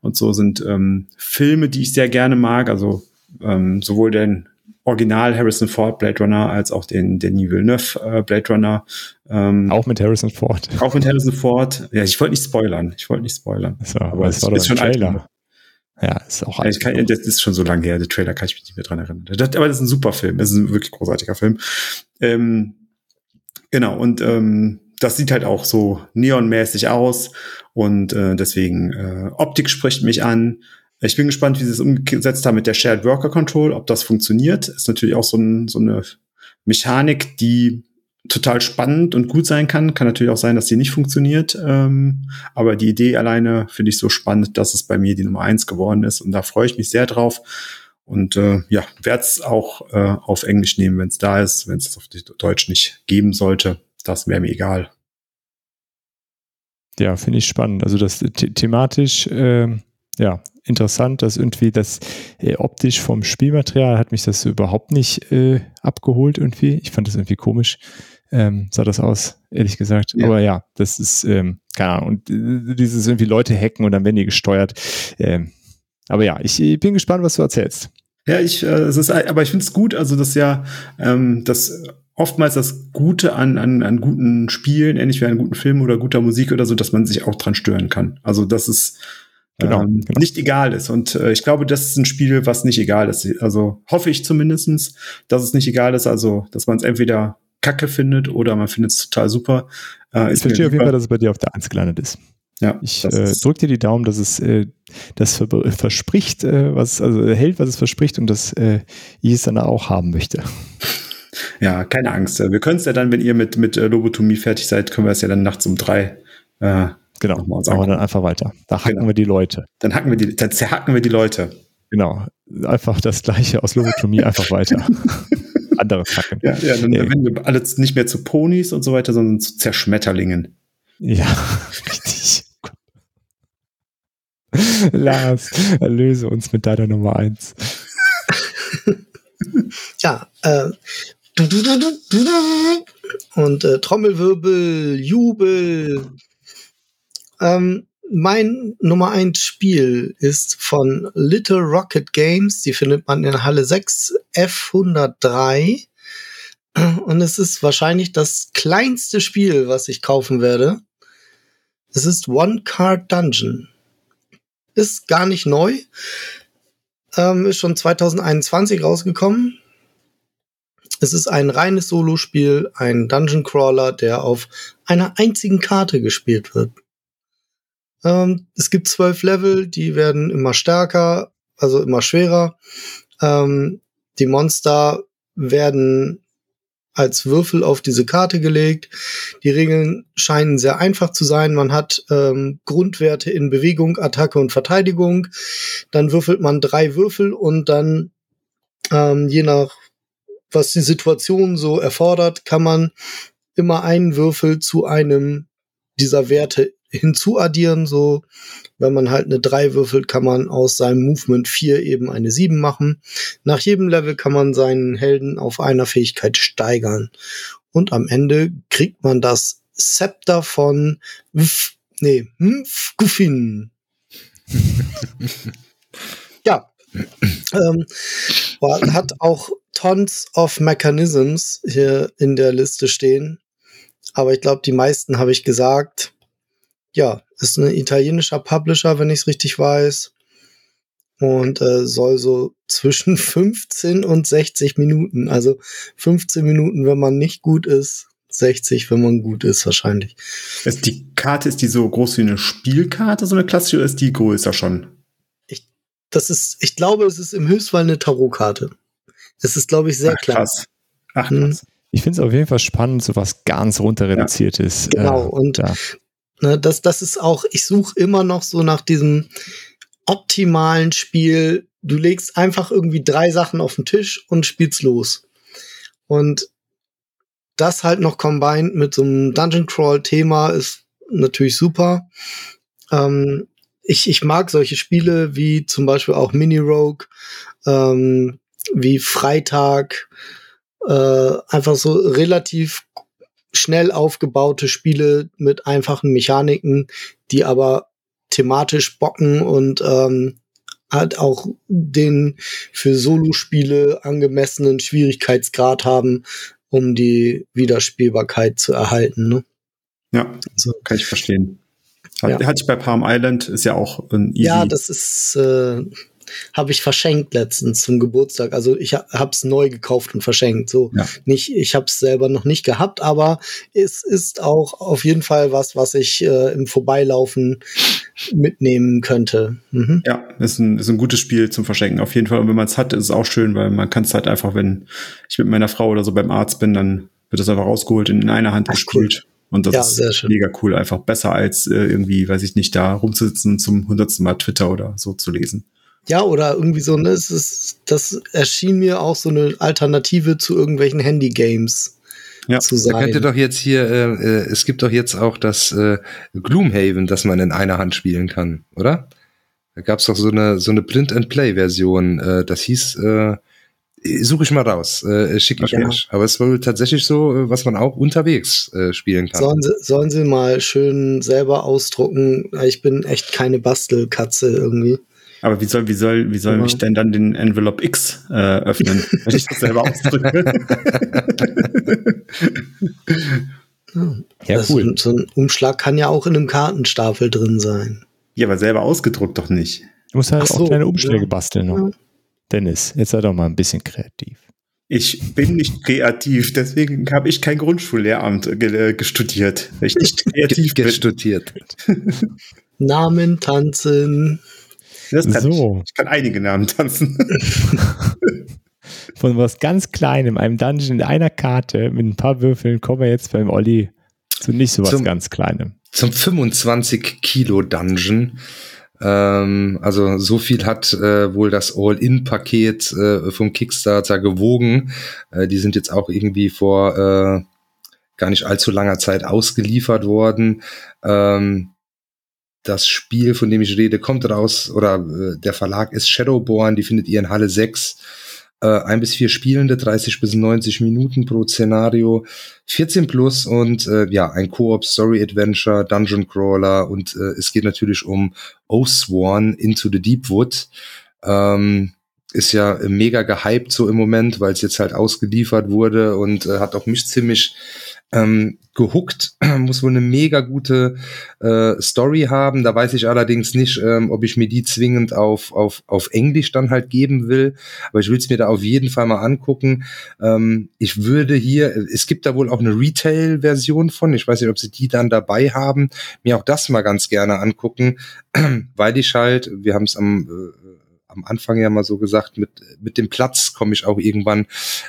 B: und so sind ähm, Filme, die ich sehr gerne mag. Also ähm, sowohl den Original Harrison Ford Blade Runner als auch den Denis Villeneuve äh, Blade Runner.
A: Ähm, auch mit Harrison Ford.
B: Auch mit Harrison Ford. Ja, ich wollte nicht spoilern. Ich wollte nicht spoilern.
A: So, aber es ist schon Trailer. Ja, ist auch
B: ich kann, Das ist schon so lange her. Der Trailer kann ich mich nicht mehr dran erinnern. Das, aber das ist ein super Film. Das ist ein wirklich großartiger Film. Ähm, Genau, und ähm, das sieht halt auch so neonmäßig aus und äh, deswegen äh, Optik spricht mich an. Ich bin gespannt, wie sie es umgesetzt haben mit der Shared Worker Control, ob das funktioniert. Ist natürlich auch so, ein, so eine Mechanik, die total spannend und gut sein kann. Kann natürlich auch sein, dass sie nicht funktioniert. Ähm, aber die Idee alleine finde ich so spannend, dass es bei mir die Nummer eins geworden ist. Und da freue ich mich sehr drauf. Und äh, ja, werde es auch äh, auf Englisch nehmen, wenn es da ist. Wenn es auf Deutsch nicht geben sollte, das wäre mir egal.
A: Ja, finde ich spannend. Also das the thematisch, äh, ja, interessant, dass irgendwie das äh, optisch vom Spielmaterial hat mich das überhaupt nicht äh, abgeholt irgendwie. Ich fand das irgendwie komisch. Ähm, sah das aus, ehrlich gesagt. Ja. Aber ja, das ist, ähm, keine Ahnung. Und äh, dieses irgendwie Leute hacken und dann werden die gesteuert. Ähm, aber ja, ich, ich bin gespannt, was du erzählst.
B: Ja, ich, äh, es ist, aber ich finde es gut, also das ja, ähm, das oftmals das Gute an, an, an guten Spielen, ähnlich wie an guten Filmen oder guter Musik oder so, dass man sich auch dran stören kann. Also dass es genau, ähm, genau. nicht egal ist. Und äh, ich glaube, das ist ein Spiel, was nicht egal ist. Also hoffe ich zumindestens, dass es nicht egal ist. Also, dass man es entweder kacke findet oder man findet es total super.
A: Äh, ich verstehe auf jeden Fall, dass es bei dir auf der Eins gelandet ist. Ja, ich äh, drücke dir die Daumen, dass es äh, das verspricht, äh, was also hält, was es verspricht und dass äh, ich es dann auch haben möchte. [laughs]
B: Ja, keine Angst. Wir können es ja dann, wenn ihr mit mit äh, Lobotomie fertig seid, können wir es ja dann nachts um drei.
A: Genau. Machen wir dann einfach weiter. Da hacken genau. wir die Leute.
B: Dann hacken wir die, dann zerhacken wir die Leute.
A: Genau. Einfach das Gleiche aus Lobotomie [laughs] einfach weiter. Andere hacken.
B: Ja, ja dann äh, werden wir alle nicht mehr zu Ponys und so weiter, sondern zu Zerschmetterlingen.
A: Ja, [laughs] richtig. Lars, erlöse uns mit deiner Nummer eins. [laughs]
C: ja, äh, und äh, Trommelwirbel, Jubel. Ähm, mein Nummer eins Spiel ist von Little Rocket Games. Die findet man in Halle 6 F103. Und es ist wahrscheinlich das kleinste Spiel, was ich kaufen werde. Es ist One Card Dungeon ist gar nicht neu. Ähm, ist schon 2021 rausgekommen. Es ist ein reines Solospiel, ein Dungeon Crawler, der auf einer einzigen Karte gespielt wird. Ähm, es gibt zwölf Level, die werden immer stärker, also immer schwerer. Ähm, die Monster werden als Würfel auf diese Karte gelegt. Die Regeln scheinen sehr einfach zu sein. Man hat ähm, Grundwerte in Bewegung, Attacke und Verteidigung. Dann würfelt man drei Würfel und dann ähm, je nach was die Situation so erfordert, kann man immer einen Würfel zu einem dieser Werte hinzuaddieren. So, wenn man halt eine 3 würfelt, kann man aus seinem Movement 4 eben eine 7 machen. Nach jedem Level kann man seinen Helden auf einer Fähigkeit steigern. Und am Ende kriegt man das Scepter von Wf, nee, Mfgufin. [laughs] ja. ähm, hat auch Tons of Mechanisms hier in der Liste stehen. Aber ich glaube, die meisten habe ich gesagt. Ja, ist ein italienischer Publisher, wenn ich es richtig weiß. und äh, soll so [laughs] zwischen 15 und 60 Minuten, also 15 Minuten, wenn man nicht gut ist, 60, wenn man gut ist, wahrscheinlich.
B: Ist die Karte, ist die so groß wie eine Spielkarte, so eine klassische, oder ist die größer schon?
C: Ich, das ist, ich glaube, es ist im Höchstfall eine Tarotkarte. Es ist, glaube ich, sehr Ach, klein. Krass.
A: Ach, mhm. krass. Ich finde es auf jeden Fall spannend, so was ganz runter reduziert ja. ist.
C: Genau, äh, und ja. Ne, das, das ist auch, ich suche immer noch so nach diesem optimalen Spiel. Du legst einfach irgendwie drei Sachen auf den Tisch und spielst los. Und das halt noch combined mit so einem Dungeon Crawl Thema ist natürlich super. Ähm, ich, ich mag solche Spiele wie zum Beispiel auch Mini Rogue, ähm, wie Freitag, äh, einfach so relativ schnell aufgebaute Spiele mit einfachen Mechaniken, die aber thematisch bocken und ähm, halt auch den für Solospiele angemessenen Schwierigkeitsgrad haben, um die Wiederspielbarkeit zu erhalten. Ne?
B: Ja, so. kann ich verstehen. Hat, ja. hatte ich bei Palm Island, ist ja auch ein
C: easy. Ja, das ist, äh, habe ich verschenkt letztens zum Geburtstag. Also ich habe es neu gekauft und verschenkt. So ja. nicht, ich habe es selber noch nicht gehabt, aber es ist auch auf jeden Fall was, was ich äh, im Vorbeilaufen mitnehmen könnte.
B: Mhm. Ja, ist ein, ist ein gutes Spiel zum Verschenken. Auf jeden Fall. Und wenn man es hat, ist es auch schön, weil man kann es halt einfach, wenn ich mit meiner Frau oder so beim Arzt bin, dann wird das einfach rausgeholt, in einer Hand Ach, gespielt. Cool. Und das ja, ist mega cool, einfach besser als äh, irgendwie, weiß ich nicht, da rumzusitzen zum hundertsten Mal Twitter oder so zu lesen.
C: Ja, oder irgendwie so, ne, es ist, das erschien mir auch so eine Alternative zu irgendwelchen Handy-Games
D: ja. zu sein. Da könnte doch jetzt hier, äh, äh, es gibt doch jetzt auch das äh, Gloomhaven, das man in einer Hand spielen kann, oder? Da gab's doch so eine so eine Print-and-Play-Version. Äh, das hieß, äh, suche ich mal raus, äh, schicke ich okay. euch. Aber es war tatsächlich so, äh, was man auch unterwegs äh, spielen kann.
C: Sollen sie, sollen sie mal schön selber ausdrucken. Ich bin echt keine Bastelkatze irgendwie.
B: Aber wie soll, wie soll, wie soll ja. ich denn dann den Envelope X äh, öffnen, [laughs] wenn ich das selber ausdrücke? [laughs]
C: ja, cool. So, ein Umschlag kann ja auch in einem Kartenstapel drin sein.
B: Ja, aber selber ausgedruckt doch nicht.
A: Du musst halt so, auch kleine Umschläge ja. basteln noch. Ja. Dennis, jetzt sei doch mal ein bisschen kreativ.
B: Ich bin nicht kreativ, deswegen habe ich kein Grundschullehramt ge gestudiert.
D: Ich nicht [laughs] kreativ
B: gestudiert.
C: Namen tanzen.
B: Das kann so. ich. ich kann einige Namen tanzen. [laughs]
A: Von was ganz Kleinem, einem Dungeon in einer Karte mit ein paar Würfeln, kommen wir jetzt beim Olli zu nicht so was zum, ganz Kleinem.
D: Zum 25 Kilo Dungeon. Ähm, also so viel hat äh, wohl das All-In-Paket äh, vom Kickstarter gewogen. Äh, die sind jetzt auch irgendwie vor äh, gar nicht allzu langer Zeit ausgeliefert worden. Ähm, das Spiel, von dem ich rede, kommt raus, oder äh, der Verlag ist Shadowborn, die findet ihr in Halle 6. Äh, ein bis vier Spielende, 30 bis 90 Minuten pro Szenario, 14 plus und äh, ja, ein Koop Story Adventure, Dungeon Crawler und äh, es geht natürlich um Oathsworn Into the Deepwood. Ähm, ist ja mega gehypt so im Moment, weil es jetzt halt ausgeliefert wurde und äh, hat auch mich ziemlich ähm, gehuckt, [clears throat] muss wohl eine mega gute äh, Story haben. Da weiß ich allerdings nicht, ähm, ob ich mir die zwingend auf, auf, auf Englisch dann halt geben will. Aber ich will es mir da auf jeden Fall mal angucken. Ähm, ich würde hier, es gibt da wohl auch eine Retail-Version von. Ich weiß nicht, ob sie die dann dabei haben. Mir auch das mal ganz gerne angucken, [clears throat] weil ich halt, wir haben es am äh, am Anfang ja mal so gesagt, mit, mit dem Platz komme ich auch irgendwann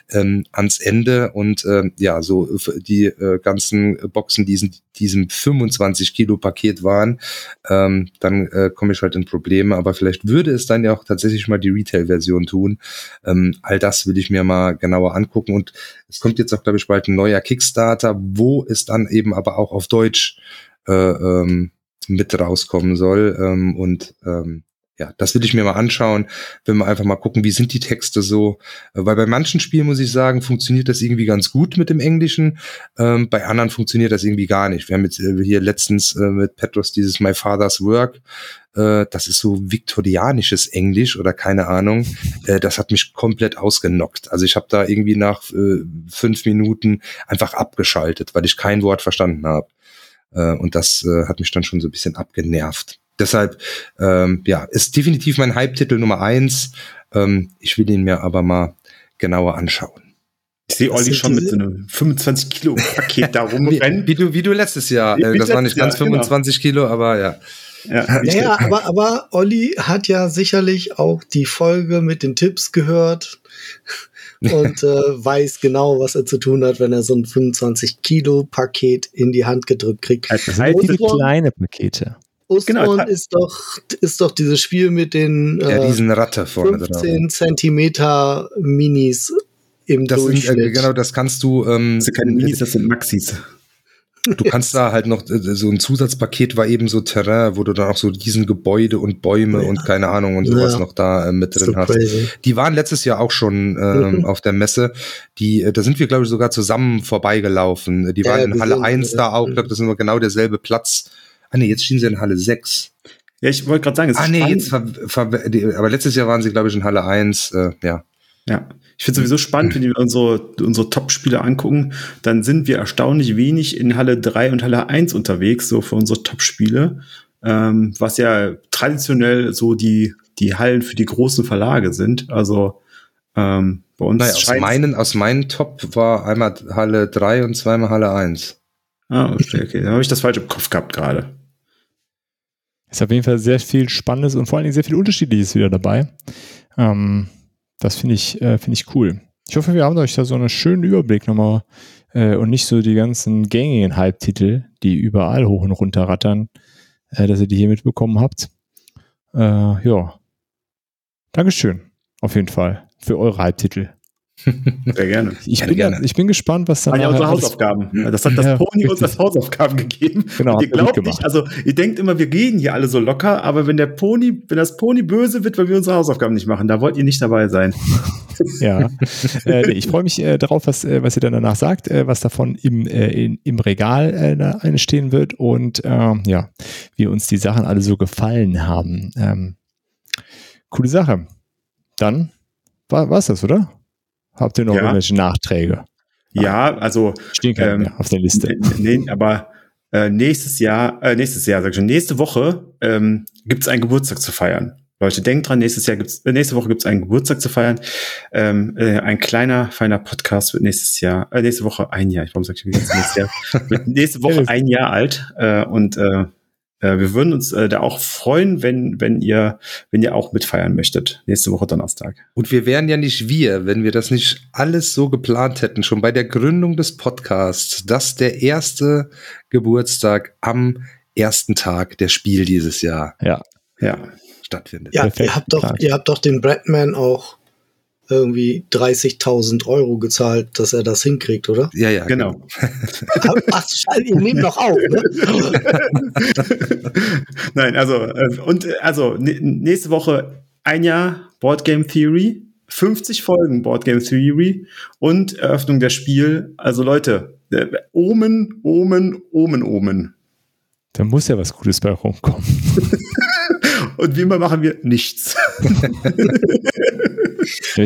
D: ähm, ans Ende. Und ähm, ja, so die äh, ganzen Boxen, die in diesem 25 Kilo Paket waren, ähm, dann äh, komme ich halt in Probleme, aber vielleicht würde es dann ja auch tatsächlich mal die Retail-Version tun. Ähm, all das will ich mir mal genauer angucken. Und es kommt jetzt auch, glaube ich, bald ein neuer Kickstarter, wo es dann eben aber auch auf Deutsch äh, ähm, mit rauskommen soll. Ähm, und ähm, ja, das will ich mir mal anschauen, wenn wir einfach mal gucken, wie sind die Texte so. Äh, weil bei manchen Spielen, muss ich sagen, funktioniert das irgendwie ganz gut mit dem Englischen. Ähm, bei anderen funktioniert das irgendwie gar nicht. Wir haben jetzt äh, hier letztens äh, mit Petros dieses My Father's Work. Äh, das ist so viktorianisches Englisch oder keine Ahnung. Äh, das hat mich komplett ausgenockt. Also ich habe da irgendwie nach äh, fünf Minuten einfach abgeschaltet, weil ich kein Wort verstanden habe. und das hat mich dann schon so ein bisschen abgenervt. Deshalb, ähm, ja, ist definitiv mein Hype-Titel Nummer eins. Ähm, ich will ihn mir aber mal genauer anschauen.
B: Ich sehe Olli schon mit so einem 25 Kilo Paket da [laughs] rumrennen.
D: Wie, wie, du, wie du letztes Jahr. Äh, das war nicht ganz Jahr, 25 genau. Kilo, aber ja.
C: Ja, [laughs] naja, aber, aber Olli hat ja sicherlich auch die Folge mit den Tipps gehört [laughs] und äh, weiß genau, was er zu tun hat, wenn er so ein 25 Kilo Paket in die Hand gedrückt kriegt.
A: Das sind halt viele kleine Pakete.
C: Ostron genau. ist doch ist doch dieses Spiel mit den
D: äh, ja, diesen Ratte vorne
C: 15 Zentimeter Minis im
D: das Durchschnitt. Sind, äh, genau, das kannst du. Ähm,
B: das sind keine Minis, das sind Maxis.
D: Du kannst da halt noch, äh, so ein Zusatzpaket war eben so Terrain, wo du dann auch so diesen Gebäude und Bäume ja. und keine Ahnung und sowas ja. noch da äh, mit drin so hast. Crazy. Die waren letztes Jahr auch schon ähm, mhm. auf der Messe. Die, äh, da sind wir, glaube ich, sogar zusammen vorbeigelaufen. Die waren ja, in Halle sind, 1 da auch, ich glaube, das ist immer genau derselbe Platz. Ah nee, jetzt stehen sie in Halle 6.
B: Ja, ich wollte gerade sagen, es
D: Ah nee, jetzt ver, ver, aber letztes Jahr waren sie, glaube ich, in Halle 1, äh, ja.
B: Ja, ich finde sowieso spannend, wenn wir unsere, unsere Top-Spiele angucken, dann sind wir erstaunlich wenig in Halle 3 und Halle 1 unterwegs, so für unsere Top-Spiele, ähm, was ja traditionell so die, die Hallen für die großen Verlage sind. Also ähm, bei uns.
D: Naja, aus, meinen, aus meinen Top war einmal Halle 3 und zweimal Halle 1.
B: Ah, okay, okay. Dann habe ich das falsch im Kopf gehabt gerade.
A: Ist auf jeden Fall sehr viel Spannendes und vor allen Dingen sehr viel Unterschiedliches wieder dabei. Ähm, das finde ich, äh, finde ich cool. Ich hoffe, wir haben euch da so einen schönen Überblick nochmal äh, und nicht so die ganzen gängigen Halbtitel, die überall hoch und runter rattern, äh, dass ihr die hier mitbekommen habt. Äh, ja. Dankeschön. Auf jeden Fall. Für eure Halbtitel. [laughs]
B: Sehr gerne.
A: Ich, bin, gerne. ich bin gespannt, was
B: da. Ja, unsere Hausaufgaben. Das hat das ja, Pony uns als Hausaufgaben gegeben. Genau. Und ihr glaubt nicht, also ihr denkt immer, wir reden hier alle so locker, aber wenn der Pony, wenn das Pony böse wird, weil wir unsere Hausaufgaben nicht machen, da wollt ihr nicht dabei sein. [laughs]
A: ja. äh, nee, ich freue mich äh, darauf, was, äh, was ihr dann danach sagt, äh, was davon im, äh, in, im Regal äh, einstehen wird und ähm, ja, wie uns die Sachen alle so gefallen haben. Ähm, coole Sache. Dann war es das, oder? Habt ihr noch ja. irgendwelche Nachträge?
B: Ja, also
A: stehen keine ähm, mehr auf der Liste.
B: Nee, aber äh, nächstes Jahr, äh, nächstes Jahr, sag ich schon, nächste Woche ähm, gibt es einen Geburtstag zu feiern. Leute, denkt dran, nächstes Jahr gibt's, äh, nächste Woche gibt es einen Geburtstag zu feiern. Ähm, äh, ein kleiner, feiner Podcast wird nächstes Jahr, äh, nächste Woche ein Jahr, warum sag ich nächstes Jahr? [laughs] nächste Woche ein Jahr alt äh, und äh, äh, wir würden uns äh, da auch freuen, wenn, wenn ihr, wenn ihr auch mitfeiern möchtet. Nächste Woche Donnerstag.
D: Und wir wären ja nicht wir, wenn wir das nicht alles so geplant hätten, schon bei der Gründung des Podcasts, dass der erste Geburtstag am ersten Tag der Spiel dieses Jahr.
A: Ja.
D: Ja. Stattfindet.
C: Ja, ihr habt doch, ihr habt doch den Bradman auch irgendwie 30.000 Euro gezahlt, dass er das hinkriegt, oder?
B: Ja, ja, genau. [laughs]
C: Ach, ihr nehmt noch auf, ne? [laughs]
B: Nein, also, äh, und äh, also nächste Woche ein Jahr Board Game Theory, 50 Folgen Board Game Theory und Eröffnung der Spiel. Also Leute, äh, Omen, Omen, Omen, Omen.
A: Da muss ja was Gutes bei rumkommen. [laughs]
B: und wie immer machen wir nichts. [laughs]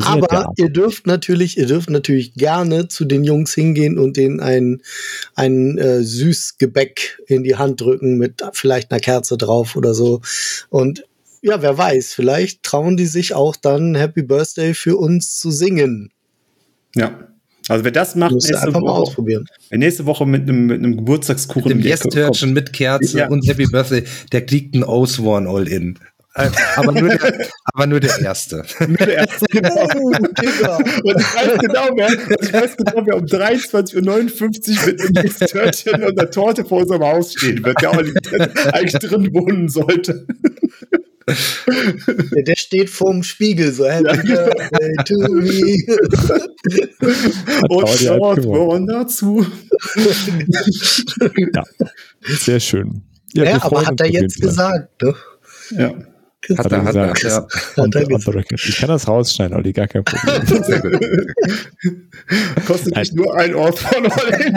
C: Aber ihr dürft natürlich, ihr dürft natürlich gerne zu den Jungs hingehen und denen ein, ein äh, Süßgebäck in die Hand drücken mit vielleicht einer Kerze drauf oder so. Und ja, wer weiß, vielleicht trauen die sich auch dann Happy Birthday für uns zu singen.
B: Ja. Also wer das macht,
C: nächste einfach Woche, mal ausprobieren.
B: Wer nächste Woche mit einem, mit einem Geburtstagskuchen
D: mit dem Yes-Törtchen mit Kerze ja. und Happy Birthday, der kriegt ein Osborne All-In. Äh, aber, nur der, aber nur der erste. nur der erste, [laughs] genau.
B: Und ich weiß genau, wer, ich weiß genau, wer um 23.59 Uhr mit einem Törtchen und einer Torte vor unserem Haus stehen wird, der eigentlich drin wohnen sollte.
C: Der, der steht vorm Spiegel, so Happy ja. Birthday to me. [laughs]
B: und schaut Ron dazu.
A: ja, sehr schön.
C: Ja, ja aber hat er jetzt gesagt, ne?
B: Ja.
A: Hat, er, hat, er, hat, er, hat er gesagt. Ich kann das rausschneiden, Olli, gar kein Problem. [laughs]
B: Kostet nicht nur ein Ort von Olli.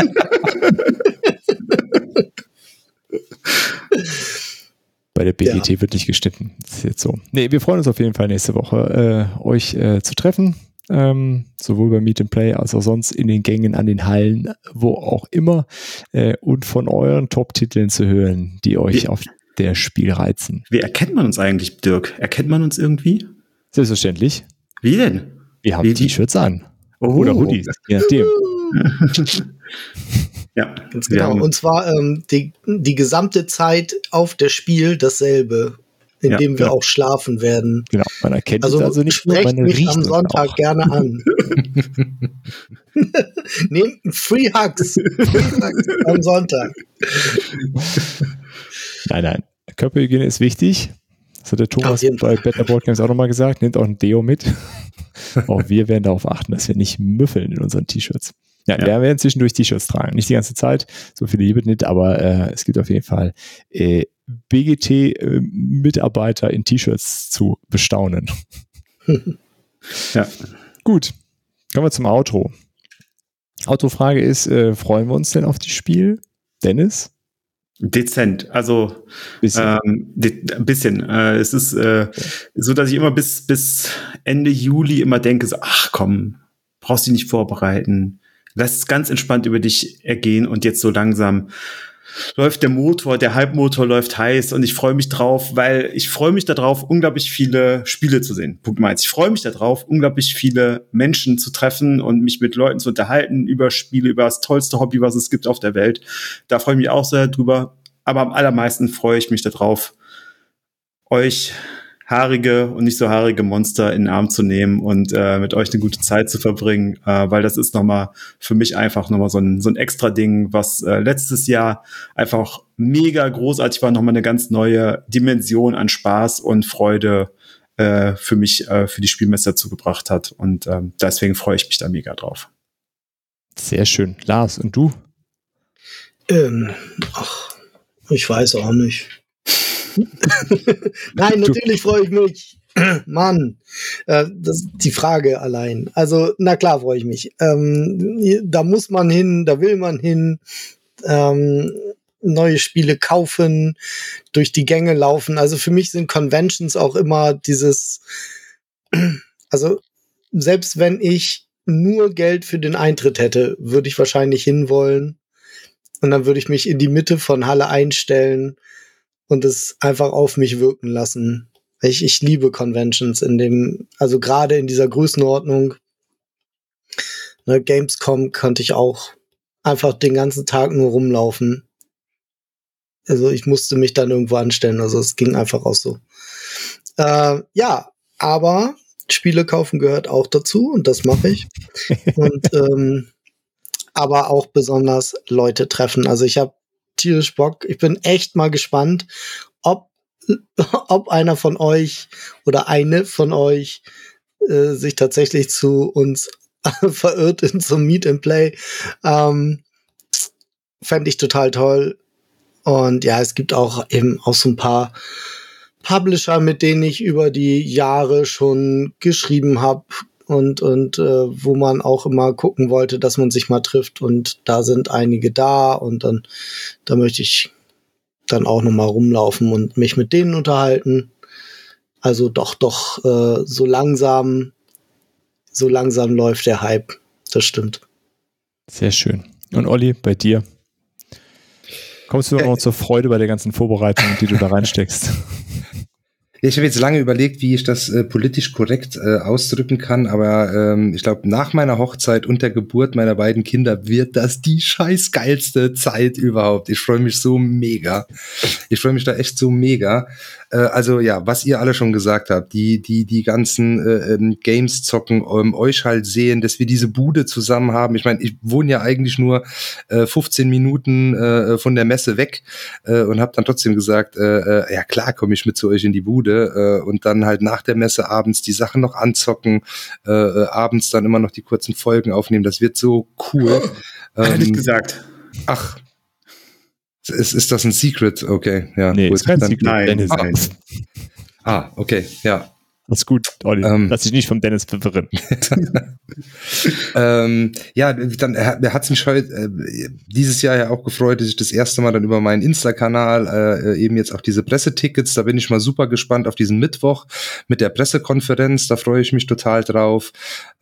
B: [laughs]
A: Bei der BGT ja. wird nicht geschnitten. Das ist jetzt so. Nee, wir freuen uns auf jeden Fall nächste Woche, äh, euch äh, zu treffen. Ähm, sowohl bei Meet and Play als auch sonst in den Gängen, an den Hallen, wo auch immer. Äh, und von euren Top-Titeln zu hören, die euch
B: wir,
A: auf der Spielreizen.
B: Wie erkennt man uns eigentlich, Dirk? Erkennt man uns irgendwie?
A: Selbstverständlich.
B: Wie denn?
A: Wir haben T-Shirts an.
B: Oh.
A: Oder Hoodies, je nachdem. [laughs] [laughs]
C: ja, ganz genau. Und zwar ähm, die, die gesamte Zeit auf der Spiel dasselbe, in dem ja, wir ja. auch schlafen werden.
A: Genau, man erkennt
C: also,
A: es also nicht
C: nur, man mich am Sonntag auch. gerne an. [laughs] [laughs] Nehmt Free Hugs. Free Hugs am Sonntag.
A: Nein, nein. Körperhygiene ist wichtig. Das hat der Thomas bei Better Board Games auch nochmal gesagt. Nehmt auch ein Deo mit. [laughs] auch wir werden darauf achten, dass wir nicht müffeln in unseren T-Shirts. Ja, ja, wir werden zwischendurch T-Shirts tragen. Nicht die ganze Zeit, so viele liebe nicht, aber äh, es gibt auf jeden Fall äh, BGT-Mitarbeiter äh, in T-Shirts zu bestaunen. [laughs] ja. Gut, kommen wir zum Outro. Autofrage ist, äh, freuen wir uns denn auf das Spiel? Dennis?
B: Dezent, also bisschen. Ähm, ein bisschen. Äh, es ist äh, so, dass ich immer bis, bis Ende Juli immer denke, so, ach komm, brauchst dich nicht vorbereiten. Lass es ganz entspannt über dich ergehen und jetzt so langsam läuft der Motor, der Halbmotor läuft heiß und ich freue mich drauf, weil ich freue mich darauf, unglaublich viele Spiele zu sehen. Punkt eins. Ich freue mich darauf, unglaublich viele Menschen zu treffen und mich mit Leuten zu unterhalten über Spiele, über das tollste Hobby, was es gibt auf der Welt. Da freue ich mich auch sehr drüber. Aber am allermeisten freue ich mich darauf, euch haarige und nicht so haarige Monster in den Arm zu nehmen und äh, mit euch eine gute Zeit zu verbringen, äh, weil das ist nochmal für mich einfach nochmal so ein, so ein extra Ding, was äh, letztes Jahr einfach mega großartig war, nochmal eine ganz neue Dimension an Spaß und Freude äh, für mich, äh, für die Spielmesse zugebracht hat. Und ähm, deswegen freue ich mich da mega drauf.
A: Sehr schön. Lars, und du?
C: Ähm, ach, ich weiß auch nicht. [laughs] Nein, natürlich freue ich mich. [clears throat] Mann, äh, das ist die Frage allein. Also, na klar freue ich mich. Ähm, da muss man hin, da will man hin. Ähm, neue Spiele kaufen, durch die Gänge laufen. Also für mich sind Conventions auch immer dieses, [clears throat] also selbst wenn ich nur Geld für den Eintritt hätte, würde ich wahrscheinlich hinwollen. Und dann würde ich mich in die Mitte von Halle einstellen und es einfach auf mich wirken lassen. Ich, ich liebe Conventions in dem, also gerade in dieser Größenordnung. Ne, Gamescom konnte ich auch einfach den ganzen Tag nur rumlaufen. Also ich musste mich dann irgendwo anstellen, also es ging einfach auch so. Äh, ja, aber Spiele kaufen gehört auch dazu und das mache ich. [laughs] und ähm, aber auch besonders Leute treffen. Also ich habe tierisch Bock. Ich bin echt mal gespannt, ob, [laughs] ob einer von euch oder eine von euch äh, sich tatsächlich zu uns [laughs] verirrt in zum Meet and Play. Ähm, Fände ich total toll. Und ja, es gibt auch eben auch so ein paar Publisher, mit denen ich über die Jahre schon geschrieben habe, und, und äh, wo man auch immer gucken wollte, dass man sich mal trifft und da sind einige da und dann da möchte ich dann auch noch mal rumlaufen und mich mit denen unterhalten. Also doch, doch, äh, so langsam, so langsam läuft der Hype. Das stimmt.
A: Sehr schön. Und Olli, bei dir? Kommst du noch äh, zur Freude bei der ganzen Vorbereitung, die du da reinsteckst? [laughs]
D: Ich habe jetzt lange überlegt, wie ich das äh, politisch korrekt äh, ausdrücken kann, aber ähm, ich glaube, nach meiner Hochzeit und der Geburt meiner beiden Kinder wird das die scheiß geilste Zeit überhaupt. Ich freue mich so mega. Ich freue mich da echt so mega. Äh, also ja, was ihr alle schon gesagt habt, die die die ganzen äh, ähm, Games zocken, ähm, euch halt sehen, dass wir diese Bude zusammen haben. Ich meine, ich wohne ja eigentlich nur äh, 15 Minuten äh, von der Messe weg äh, und habe dann trotzdem gesagt, äh, äh, ja klar, komme ich mit zu euch in die Bude äh, und dann halt nach der Messe abends die Sachen noch anzocken, äh, äh, abends dann immer noch die kurzen Folgen aufnehmen. Das wird so cool.
B: Ähm, nicht gesagt.
D: Ach. Ist, ist das ein Secret? Okay, ja.
A: Nee, ist kein Secret.
B: Nein, nein.
D: Ah, okay, ja.
A: Das ist gut, Olli. Ähm, Lass dich nicht vom Dennis verwirren. [laughs] [laughs]
D: ähm, ja, dann hat mich heute äh, dieses Jahr ja auch gefreut, dass ich das erste Mal dann über meinen Insta-Kanal äh, eben jetzt auch diese Pressetickets, da bin ich mal super gespannt auf diesen Mittwoch mit der Pressekonferenz, da freue ich mich total drauf.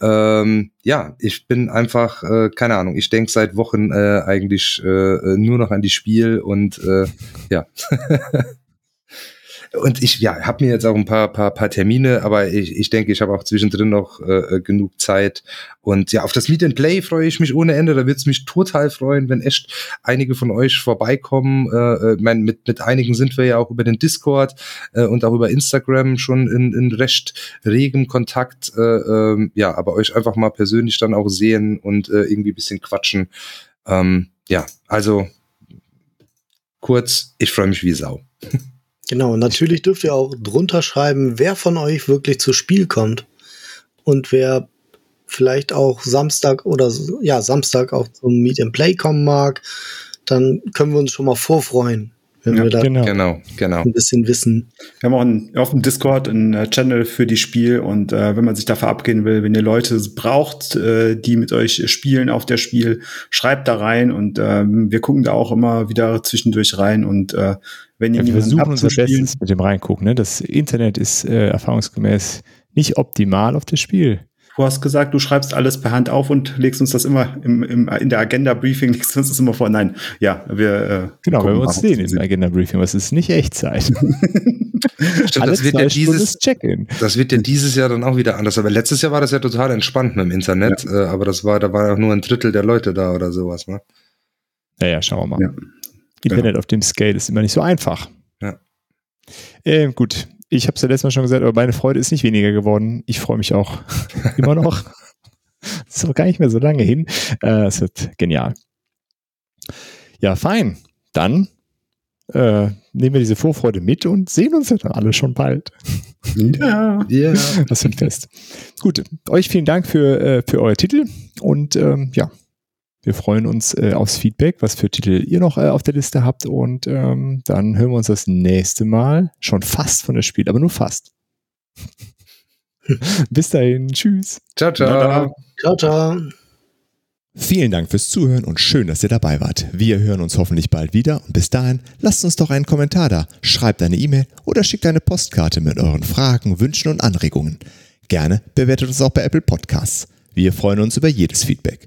D: Ähm, ja, ich bin einfach, äh, keine Ahnung, ich denke seit Wochen äh, eigentlich äh, nur noch an die Spiel und äh, ja. [laughs] und ich ja, habe mir jetzt auch ein paar, paar, paar Termine, aber ich, ich denke, ich habe auch zwischendrin noch äh, genug Zeit. Und ja, auf das Meet and Play freue ich mich ohne Ende. Da wird es mich total freuen, wenn echt einige von euch vorbeikommen. Äh, äh mein, mit, mit einigen sind wir ja auch über den Discord äh, und auch über Instagram schon in, in recht regem Kontakt. Äh, äh, ja, aber euch einfach mal persönlich dann auch sehen und äh, irgendwie bisschen quatschen. Ähm, ja, also kurz, ich freue mich wie Sau. [laughs]
C: Genau, natürlich dürft ihr auch drunter schreiben, wer von euch wirklich zu Spiel kommt und wer vielleicht auch Samstag oder ja, Samstag auch zum Meet and Play kommen mag, dann können wir uns schon mal vorfreuen wenn ja, wir da
D: genau. genau, genau.
C: ein bisschen wissen.
B: Wir haben auch einen, auf dem Discord einen äh, Channel für die Spiel und äh, wenn man sich da verabgehen will, wenn ihr Leute braucht, äh, die mit euch spielen auf der Spiel, schreibt da rein und ähm, wir gucken da auch immer wieder zwischendurch rein und äh, wenn ihr
A: ja, wir versuchen unser Bestes mit dem reingucken. Ne? Das Internet ist äh, erfahrungsgemäß nicht optimal auf das Spiel.
B: Du hast gesagt, du schreibst alles per Hand auf und legst uns das immer im, im, in der Agenda-Briefing, [laughs] legst uns das immer vor. Nein, ja, wir. Äh,
A: genau, wenn wir uns sehen im Agenda-Briefing, es ist nicht Echtzeit. [laughs]
D: Stimmt, das wird ja dieses Check-in. Das wird ja dieses Jahr dann auch wieder anders. Aber letztes Jahr war das ja total entspannt mit dem Internet, ja. äh, aber das war, da war auch nur ein Drittel der Leute da oder sowas, ne?
A: Naja, schauen wir mal. Ja. Internet genau. auf dem Scale ist immer nicht so einfach.
D: Ja.
A: Ähm, gut, ich habe es ja letztes Mal schon gesagt, aber meine Freude ist nicht weniger geworden. Ich freue mich auch [laughs] immer noch. Das ist auch gar nicht mehr so lange hin. Äh, es wird genial. Ja, fein. Dann äh, nehmen wir diese Vorfreude mit und sehen uns ja dann alle schon bald.
B: Ja, ja.
A: Das wird fest. Gut, euch vielen Dank für, äh, für euer Titel und ähm, ja, wir freuen uns äh, aufs Feedback, was für Titel ihr noch äh, auf der Liste habt. Und ähm, dann hören wir uns das nächste Mal schon fast von der Spiel, aber nur fast. [laughs] Bis dahin. Tschüss.
D: Ciao, ciao.
C: Ciao, ciao.
A: Vielen Dank fürs Zuhören und schön, dass ihr dabei wart. Wir hören uns hoffentlich bald wieder und bis dahin lasst uns doch einen Kommentar da, schreibt eine E-Mail oder schickt eine Postkarte mit euren Fragen, Wünschen und Anregungen. Gerne bewertet uns auch bei Apple Podcasts. Wir freuen uns über jedes Feedback.